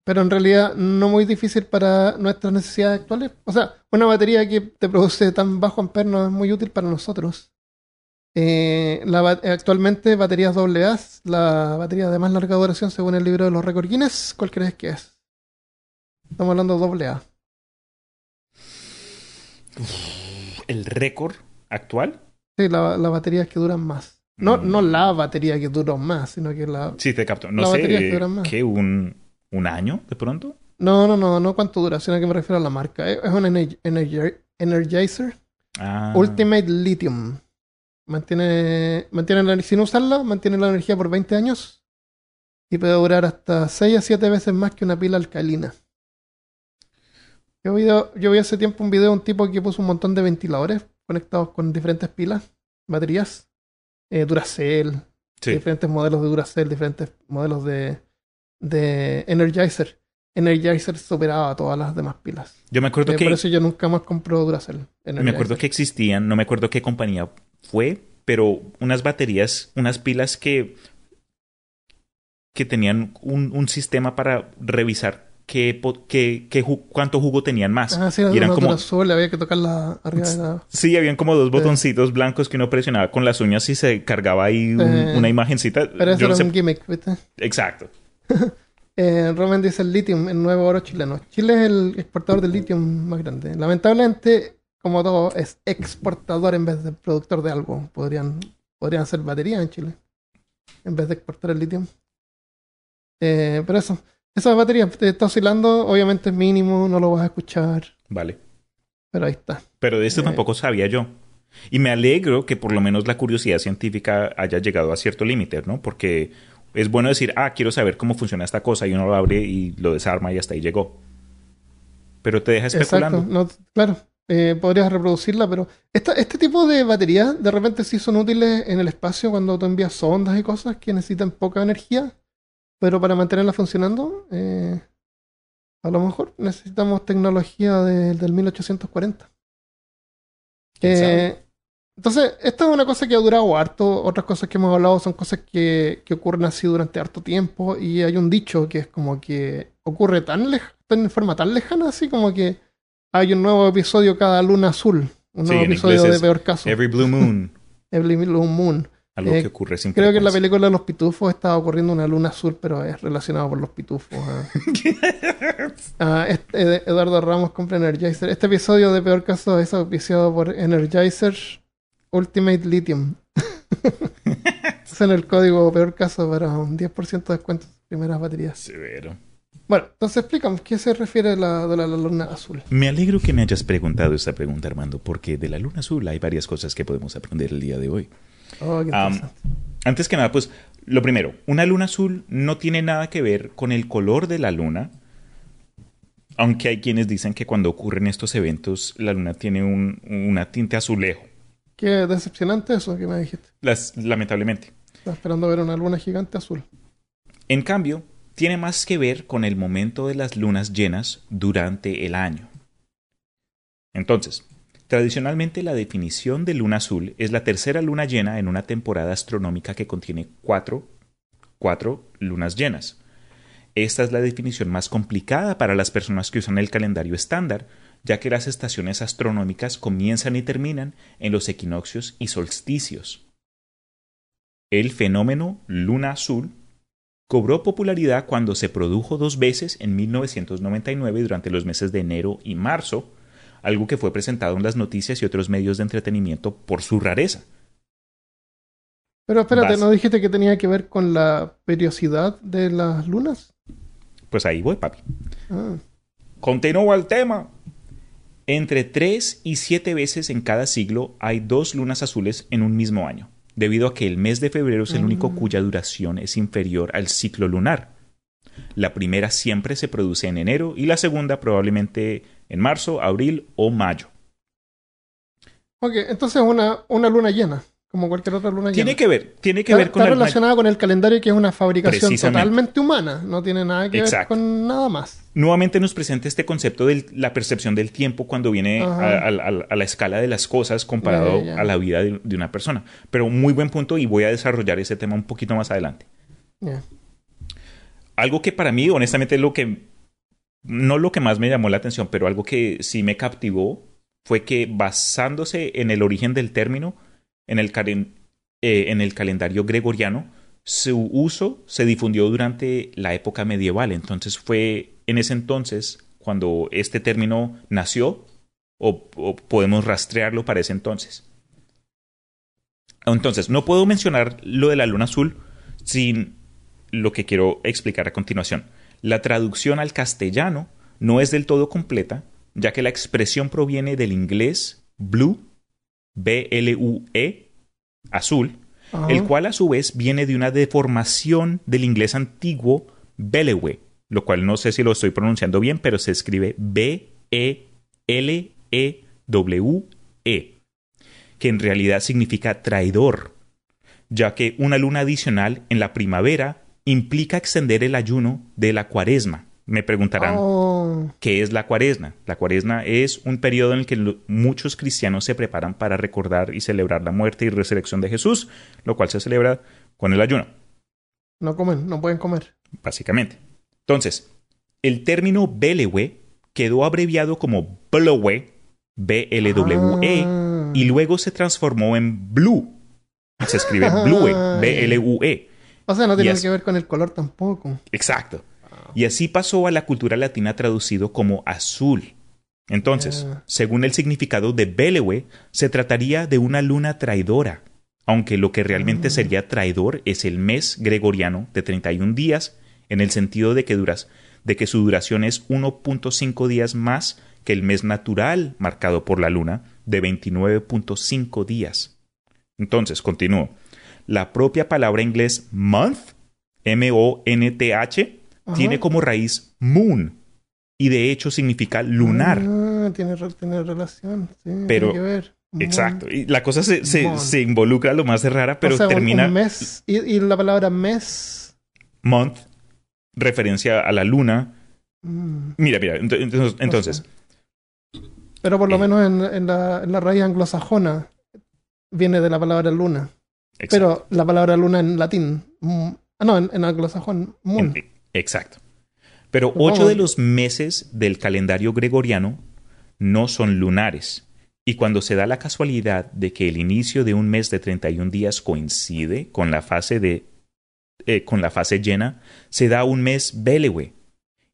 A: pero en realidad no muy difícil para nuestras necesidades actuales. O sea, una batería que te produce tan bajo amper no es muy útil para nosotros. Eh, la actualmente, baterías AA, la batería de más larga duración según el libro de los récords Guinness, ¿cuál crees que es? Estamos hablando de AA.
B: ¿El récord actual?
A: Sí, la, las baterías que duran más. No,
B: Mm.
A: no la batería que duró más, sino que la...
B: Sí, te capto. No sé,
A: que más.
B: ¿qué? ¿Un, ¿Un año de pronto?
A: No, no, no, no cuánto dura, sino que me refiero a la marca. Es un ener- energi- Energizer
B: Ah,
A: Ultimate Lithium. Mantiene, mantiene la, sin usarla, mantiene la energía por 20 años y puede durar hasta 6 a 7 veces más que una pila alcalina. Yo vi, yo vi hace tiempo un video de un tipo que puso un montón de ventiladores conectados con diferentes pilas, baterías, eh, Duracell,
B: sí.
A: diferentes modelos de Duracell, diferentes modelos de, de Energizer. Energizer superaba a todas las demás pilas.
B: Yo me acuerdo
A: Eh,
B: que...
A: Por eso yo nunca más compro Duracell.
B: Me acuerdo que existían, no me acuerdo qué compañía fue, pero unas baterías, unas pilas que, que tenían un, un sistema para revisar qué, qué- qué cuánto jugo tenían más.
A: Ah, sí,
B: y eran
A: una
B: como,
A: Duracell, había que tocarla arriba de la...
B: sí, habían como dos botoncitos blancos que uno presionaba con las uñas y se cargaba ahí un-
A: Eh,
B: una imagencita.
A: Pero eso
B: Yo no
A: era
B: sé-
A: un gimmick, ¿viste?
B: Exacto. <laughs>
A: Eh, Roman dice el litio, el nuevo oro chileno. Chile es el exportador de litio más grande. Lamentablemente, como todo, es exportador en vez de productor de algo. Podrían, podrían hacer baterías en Chile en vez de exportar el litio. Eh, pero eso, esa batería te está oscilando, obviamente es mínimo, no lo vas a escuchar,
B: Vale.
A: pero ahí está.
B: Pero de esto
A: Eh.
B: tampoco sabía yo. Y me alegro que por lo menos la curiosidad científica haya llegado a cierto límite, ¿no? Porque es bueno decir, ah, quiero saber cómo funciona esta cosa y uno lo abre y lo desarma y hasta ahí llegó. Pero te deja especulando.
A: Exacto, no, claro, eh, podrías reproducirla, pero esta, este tipo de baterías de repente sí son útiles en el espacio cuando tú envías sondas y cosas que necesitan poca energía, pero para mantenerlas funcionando, eh, a lo mejor necesitamos tecnología de- del 1840.
B: ¿Quién
A: Eh, Entonces, esta es una cosa que ha durado harto. Otras cosas que hemos hablado son cosas que, que ocurren así durante harto tiempo. Y hay un dicho que es como que ocurre tan lej en forma tan lejana, así como que hay un nuevo episodio cada luna azul. Un
B: Sí,
A: nuevo
B: en
A: episodio de
B: es
A: peor caso.
B: Every Blue Moon. <laughs>
A: Every Blue Moon.
B: Algo
A: Eh,
B: que ocurre sin
A: Creo que en la película de los pitufos estaba ocurriendo una luna azul, pero es relacionado por los pitufos. <laughs> ah. Ah, este- Ed- Eduardo Ramos compra Energizer. Este episodio de Peor Caso es auspiciado por Energizer Ultimate Lithium. <laughs> Usen el código Peor Caso para un 10% de descuento en sus primeras baterías.
B: Severo.
A: Bueno, entonces explícame, ¿qué se refiere a la, de la, la luna azul?
B: Me alegro que me hayas preguntado esta pregunta, Armando, porque de la luna azul hay varias cosas que podemos aprender el día de hoy.
A: Oh, qué interesante.
B: Antes que nada, pues, lo primero, una luna azul no tiene nada que ver con el color de la luna, aunque hay quienes dicen que cuando ocurren estos eventos, la luna tiene un, una tinte azulejo.
A: Qué decepcionante eso que me dijiste.
B: Las- lamentablemente.
A: Estaba esperando ver una luna gigante azul.
B: En cambio, tiene más que ver con el momento de las lunas llenas durante el año. Entonces, tradicionalmente la definición de luna azul es la tercera luna llena en una temporada astronómica que contiene cuatro, cuatro lunas llenas. Esta es la definición más complicada para las personas que usan el calendario estándar, ya que las estaciones astronómicas comienzan y terminan en los equinoccios y solsticios. El fenómeno luna azul cobró popularidad cuando se produjo dos veces en 1999 durante los meses de enero y marzo, algo que fue presentado en las noticias y otros medios de entretenimiento por su rareza.
A: Pero espérate,
B: Vas.
A: ¿no dijiste que tenía que ver con la periodicidad de las lunas?
B: Pues ahí voy, papi.
A: Ah,
B: Continúo el tema. Entre 3 y 7 veces en cada siglo hay dos lunas azules en un mismo año, debido a que el mes de febrero es el único cuya duración es inferior al ciclo lunar. La primera siempre se produce en enero y la segunda probablemente en marzo, abril o mayo.
A: ok, entonces una, una luna llena, como cualquier otra luna
B: Tiene
A: llena.
B: que ver, tiene que
A: está,
B: ver con
A: está relacionada con el calendario que es una fabricación totalmente humana. No tiene nada que
B: Exacto.
A: ver con nada más.
B: Nuevamente nos presenta este concepto de la percepción del tiempo cuando viene a,
A: Ajá.
B: a- a- a la escala de las cosas comparado a la vida de, de una persona. Pero muy buen punto y voy a desarrollar ese tema un poquito más adelante. Algo que para mí, honestamente, lo que no lo que más me llamó la atención, pero algo que sí me captivó fue que basándose en el origen del término, en el, calen- eh, en el calendario gregoriano, su uso se difundió durante la época medieval. Entonces fue en ese entonces cuando este término nació o podemos rastrearlo para ese entonces. Entonces, no puedo mencionar lo de la luna azul sin lo que quiero explicar a continuación. La traducción al castellano no es del todo completa, ya que la expresión proviene del inglés blue, B-L-U-E, azul,
A: Ajá.
B: el cual a su vez viene de una deformación del inglés antiguo belewe, lo cual no sé si lo estoy pronunciando bien, pero se escribe B-E-L-E-W-E, que en realidad significa traidor, ya que una luna adicional en la primavera implica extender el ayuno de la cuaresma. Me preguntarán,
A: Oh,
B: ¿Qué es la cuaresma? La cuaresma es un periodo en el que muchos cristianos se preparan para recordar y celebrar la muerte y resurrección de Jesús, lo cual se celebra con el ayuno,
A: no comen, no pueden comer.
B: básicamente. Entonces, el término Belewe quedó abreviado como Blowe, B-L-W-E,
A: Ah.
B: Y luego se transformó en Blue. Se escribe Blue, <laughs> B-L-U-E.
A: O sea, no tiene que ver con el color tampoco.
B: Exacto. Y así pasó a la cultura latina traducido como azul. Entonces,
A: Ah.
B: según el significado de Belewe, se trataría de una luna traidora, aunque lo que realmente
A: Ah.
B: sería traidor es el mes gregoriano de 31 días, en el sentido de que, duras, de que su duración es 1.5 días más que el mes natural marcado por la luna, de 29.5 días. Entonces, continúo. La propia palabra inglés month, M-O-N-T-H,
A: Ajá.
B: tiene como raíz moon y de hecho significa lunar.
A: Ah, tiene, tiene relación. Sí,
B: Pero-
A: tiene que ver.
B: Exacto. Y la cosa se, se, se involucra lo más de rara, pero
A: o sea, un-
B: termina
A: un mes. Y, y la palabra mes.
B: month, referencia a la luna.
A: mm,
B: Mira, mira, ent- entonces, entonces
A: Pero por lo
B: Eh.
A: menos en, en la, en la raíz anglosajona, viene de la palabra luna.
B: Exacto.
A: Pero la palabra luna en latín. mm, ah, no, en, en anglosajón. Moon.
B: Exacto. Pero ocho de los meses del calendario gregoriano no son lunares. Y cuando se da la casualidad de que el inicio de un mes de 31 días coincide con la fase de eh, con la fase llena, se da un mes Belewe.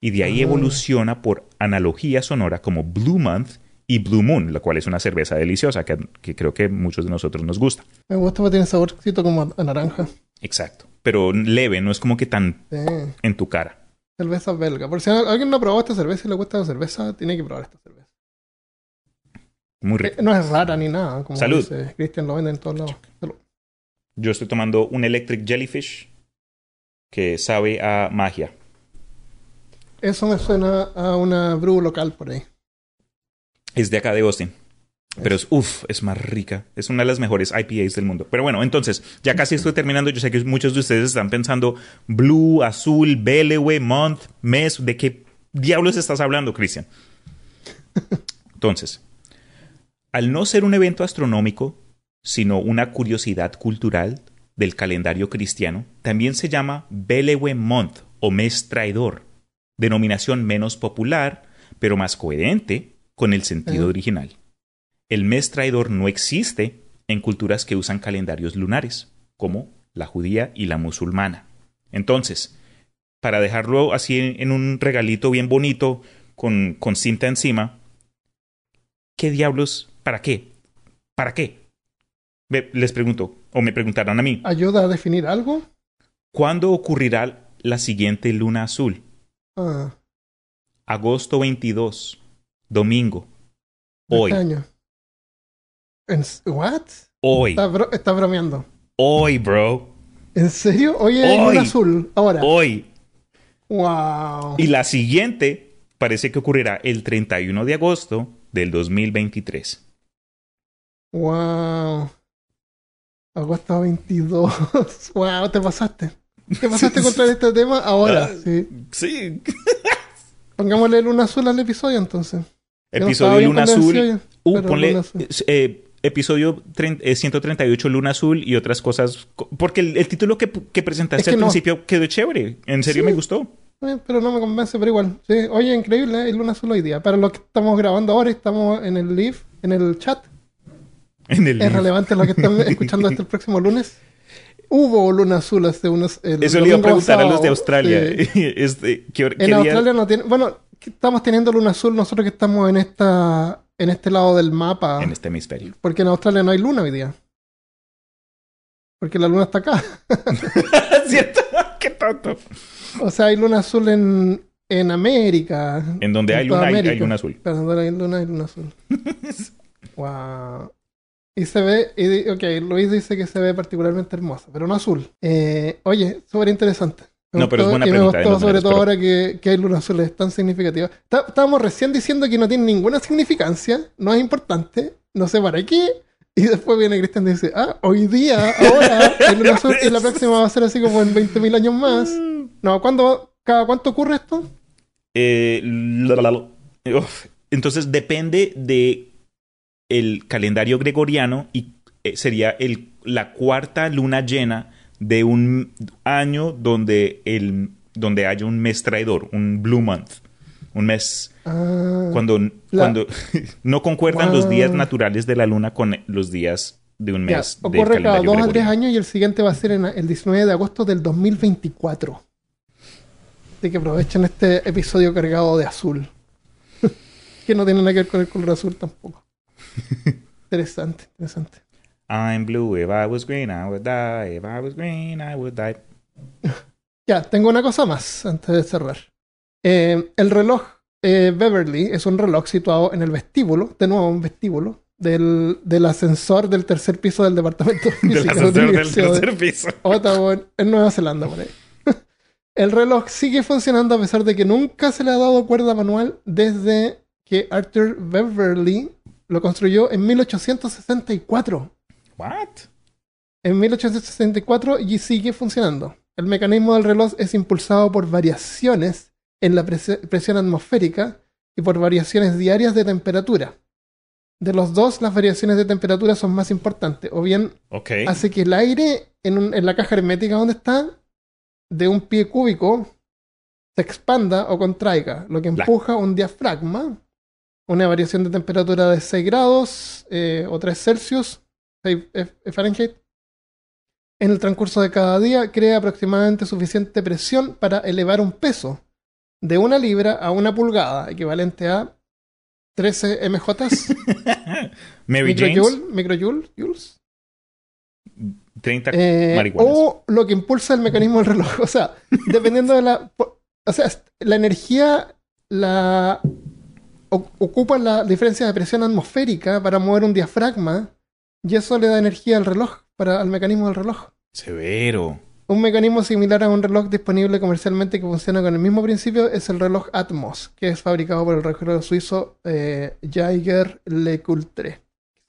B: Y de ahí
A: Ah.
B: evoluciona por analogía sonora como Blue Month y Blue Moon, la cual es una cerveza deliciosa que, que creo que muchos de nosotros nos gusta.
A: Me gusta porque tiene saborcito como a, a naranja.
B: Exacto. Pero leve, no es como que tan
A: Sí.
B: en tu cara.
A: Cerveza belga. Por si alguien no ha probado esta cerveza y le gusta la cerveza, tiene que probar esta cerveza.
B: Muy rico.
A: Eh, no es rara ni nada. Como
B: Salud.
A: Cristian, lo venden en todos lados. Salud.
B: Yo estoy tomando un Electric Jellyfish que sabe a magia.
A: Eso me suena a una brew local por ahí.
B: Es de acá de Austin. Pero es, uff, es más rica. Es una de las mejores IPAs del mundo. Pero bueno, entonces, ya casi estoy terminando. Yo sé que muchos de ustedes están pensando Blue, Azul, Belewe, Month, Mes. ¿De qué diablos estás hablando, Cristian? <laughs> Entonces, al no ser un evento astronómico, sino una curiosidad cultural del calendario cristiano, también se llama Belewe Month o mes traidor, denominación menos popular, pero más coherente con el sentido original. El mes traidor no existe en culturas que usan calendarios lunares, como la judía y la musulmana. Entonces, para dejarlo así en, un regalito bien bonito, con, con cinta encima, ¿qué diablos? ¿Para qué? ¿Para qué? Les pregunto, o me preguntarán a mí,
A: ¿Ayuda a definir algo?
B: ¿cuándo ocurrirá la siguiente luna azul?
A: Ah,
B: Agosto 22, domingo. Hoy,
A: este año. ¿En ¿What?
B: hoy,
A: Está, bro- está bromeando.
B: hoy, bro,
A: ¿En serio?
B: Hoy.
A: luna azul. Ahora.
B: hoy.
A: Wow.
B: Y la siguiente parece que ocurrirá el 31 de agosto del 2023.
A: Wow. Agosto 22. wow, <laughs> te pasaste. Te pasaste contra este tema ahora.
B: Ah.
A: Sí.
B: Sí. <laughs>
A: Pongámosle luna azul al episodio entonces. Yo no
B: Episodio
A: bien
B: Luna Azul. Uh,
A: pero
B: ponle
A: Azul.
B: eh, episodio trein- eh, 138 Luna Azul y otras cosas. co- Porque el, el título que, que presentaste
A: Es que
B: al
A: no.
B: principio quedó chévere. En serio
A: Sí.
B: me gustó.
A: Eh, pero no me convence, pero igual. Sí. Oye, increíble, ¿eh? luna azul hoy día. Para lo que estamos grabando ahora, estamos en el live, en el chat. <laughs>
B: En el
A: Es relevante lo que están <laughs> escuchando hasta el próximo lunes. Hubo luna azul hace unos. el
B: Eso le iba a preguntar a los de Australia.
A: Sí. <laughs>
B: Este, ¿qué,
A: En
B: día-
A: Australia no tiene. Bueno, estamos teniendo luna azul nosotros que estamos en esta en este lado del mapa.
B: En este hemisferio.
A: Porque en Australia no hay luna hoy día. Porque la luna está acá. <laughs>
B: ¿Cierto? ¡Qué tonto!
A: O sea, hay luna azul en, en América.
B: En donde hay luna, hay, hay luna azul.
A: Claro, donde hay luna, hay luna azul. <laughs> wow. Y se ve, y, ok, Luis dice que se ve particularmente hermosa, pero no azul. Eh, oye, súper interesante.
B: No, pero es buena
A: y
B: pregunta, todas
A: sobre todo
B: pero-
A: ahora que, que hay luna azul, es tan significativa. Está- Estábamos recién diciendo que no tiene ninguna significancia, no es importante, no sé para qué. Y después viene Cristian y dice, ah, hoy día, ahora, hay luna azul, y la <laughs> próxima va a ser así como en 20.000 años más. No, ¿cuándo, cada cuánto ocurre esto?
B: Eh, la, la, la. Uf. Entonces depende de el calendario gregoriano y eh, sería el, la cuarta luna llena de un año donde, el, donde haya un mes traidor, un blue month. Un mes
A: Ah,
B: cuando,
A: La-
B: cuando <laughs> no concuerdan los días naturales de la luna con los días de un
A: Ya,
B: mes. del
A: ocurre cada dos a tres años y el siguiente va a ser en el 19 de agosto del 2024. Así que aprovechen este episodio cargado de azul. <laughs> que no tiene nada que ver con el color azul tampoco. <laughs> interesante, interesante.
B: I'm blue, if I was green, I would die. If I was green, I would die. <laughs>
A: Ya, tengo una cosa más antes de cerrar. Eh, el reloj eh, Beverly es un reloj situado en el vestíbulo, de nuevo un vestíbulo, del, del ascensor del tercer piso del departamento de <laughs>
B: Del
A: física
B: ascensor del
A: Universidad de-
B: tercer piso. <laughs>
A: Ottawa, en Nueva Zelanda, por ahí. El reloj sigue funcionando a pesar de que nunca se le ha dado cuerda manual desde que Arthur Beverly lo construyó en 1864.
B: What?
A: En 1864 y sigue funcionando. El mecanismo del reloj es impulsado por variaciones en la presi- presión atmosférica y por variaciones diarias de temperatura. de los dos, las variaciones de temperatura son más importantes. O bien
B: Ok.
A: hace que el aire en, un- en la caja hermética donde está, de un pie cúbico, se expanda o contraiga, lo que empuja un diafragma, una variación de temperatura de 6 grados eh, o 3 Celsius, 6 F- Fahrenheit. En el transcurso de cada día crea aproximadamente suficiente presión para elevar un peso de una libra a una pulgada, equivalente a 13 MJs, <laughs>
B: Mary James,
A: microjoule, microjoule, joules.
B: 30
A: Eh, o lo que impulsa el mecanismo del reloj. O sea, dependiendo de la. O sea, la energía la ocupa la diferencia de presión atmosférica para mover un diafragma y eso le da energía al reloj, para, al mecanismo del reloj.
B: Severo.
A: Un mecanismo similar a un reloj disponible comercialmente que funciona con el mismo principio es el reloj Atmos, que es fabricado por el reloj suizo eh, Jaeger LeCoultre.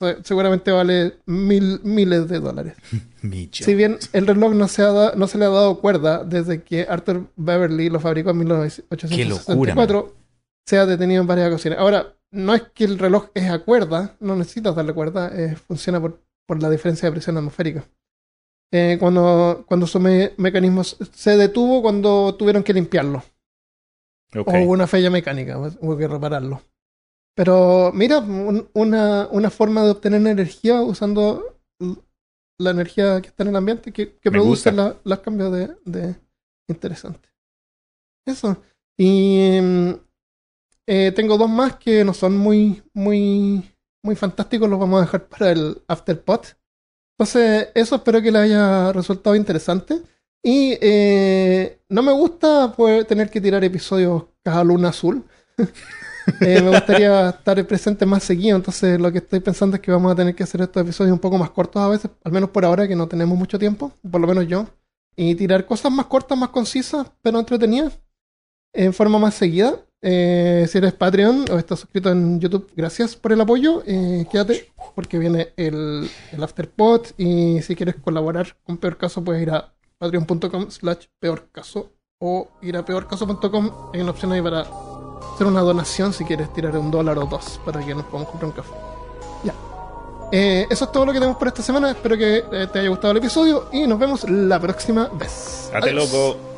A: Se- Seguramente vale mil, miles de dólares. <laughs> Si bien el reloj no se, ha da- no se le ha dado cuerda desde que Arthur Beverly lo fabricó en 1864, se ha detenido en varias ocasiones. Ahora, no es que el reloj es a cuerda, no necesitas darle cuerda, eh, funciona por, por la diferencia de presión atmosférica. Eh, cuando, cuando su me- mecanismo se detuvo cuando tuvieron que limpiarlo. O hubo una falla mecánica, pues, hubo que repararlo. Pero mira, un- una, una forma de obtener energía usando la energía que está en el ambiente que, produce la- los cambios de, de... Interesante. Eso. Y mm, eh, tengo dos más que no son muy, muy, muy fantásticos, los vamos a dejar para el afterpot. Entonces, eso espero que les haya resultado interesante. Y eh, no me gusta poder tener que tirar episodios cada luna azul. <laughs> Eh, me gustaría estar presente más seguido, entonces lo que estoy pensando es que vamos a tener que hacer estos episodios un poco más cortos a veces, al menos por ahora que no tenemos mucho tiempo, por lo menos yo, y tirar cosas más cortas, más concisas, pero entretenidas, en forma más seguida. Eh, si eres Patreon o estás suscrito en YouTube, gracias por el apoyo. Eh, quédate porque viene el, el Afterpod y si quieres colaborar con Peor Caso puedes ir a patreon.com slash peor caso o ir a peorcaso.com. Hay una opción ahí para hacer una donación si quieres tirar un dólar o dos para que nos podamos comprar un café. Ya. Eh, eso es todo lo que tenemos por esta semana. Espero que eh, te haya gustado el episodio y nos vemos la próxima vez. Adiós.
B: loco.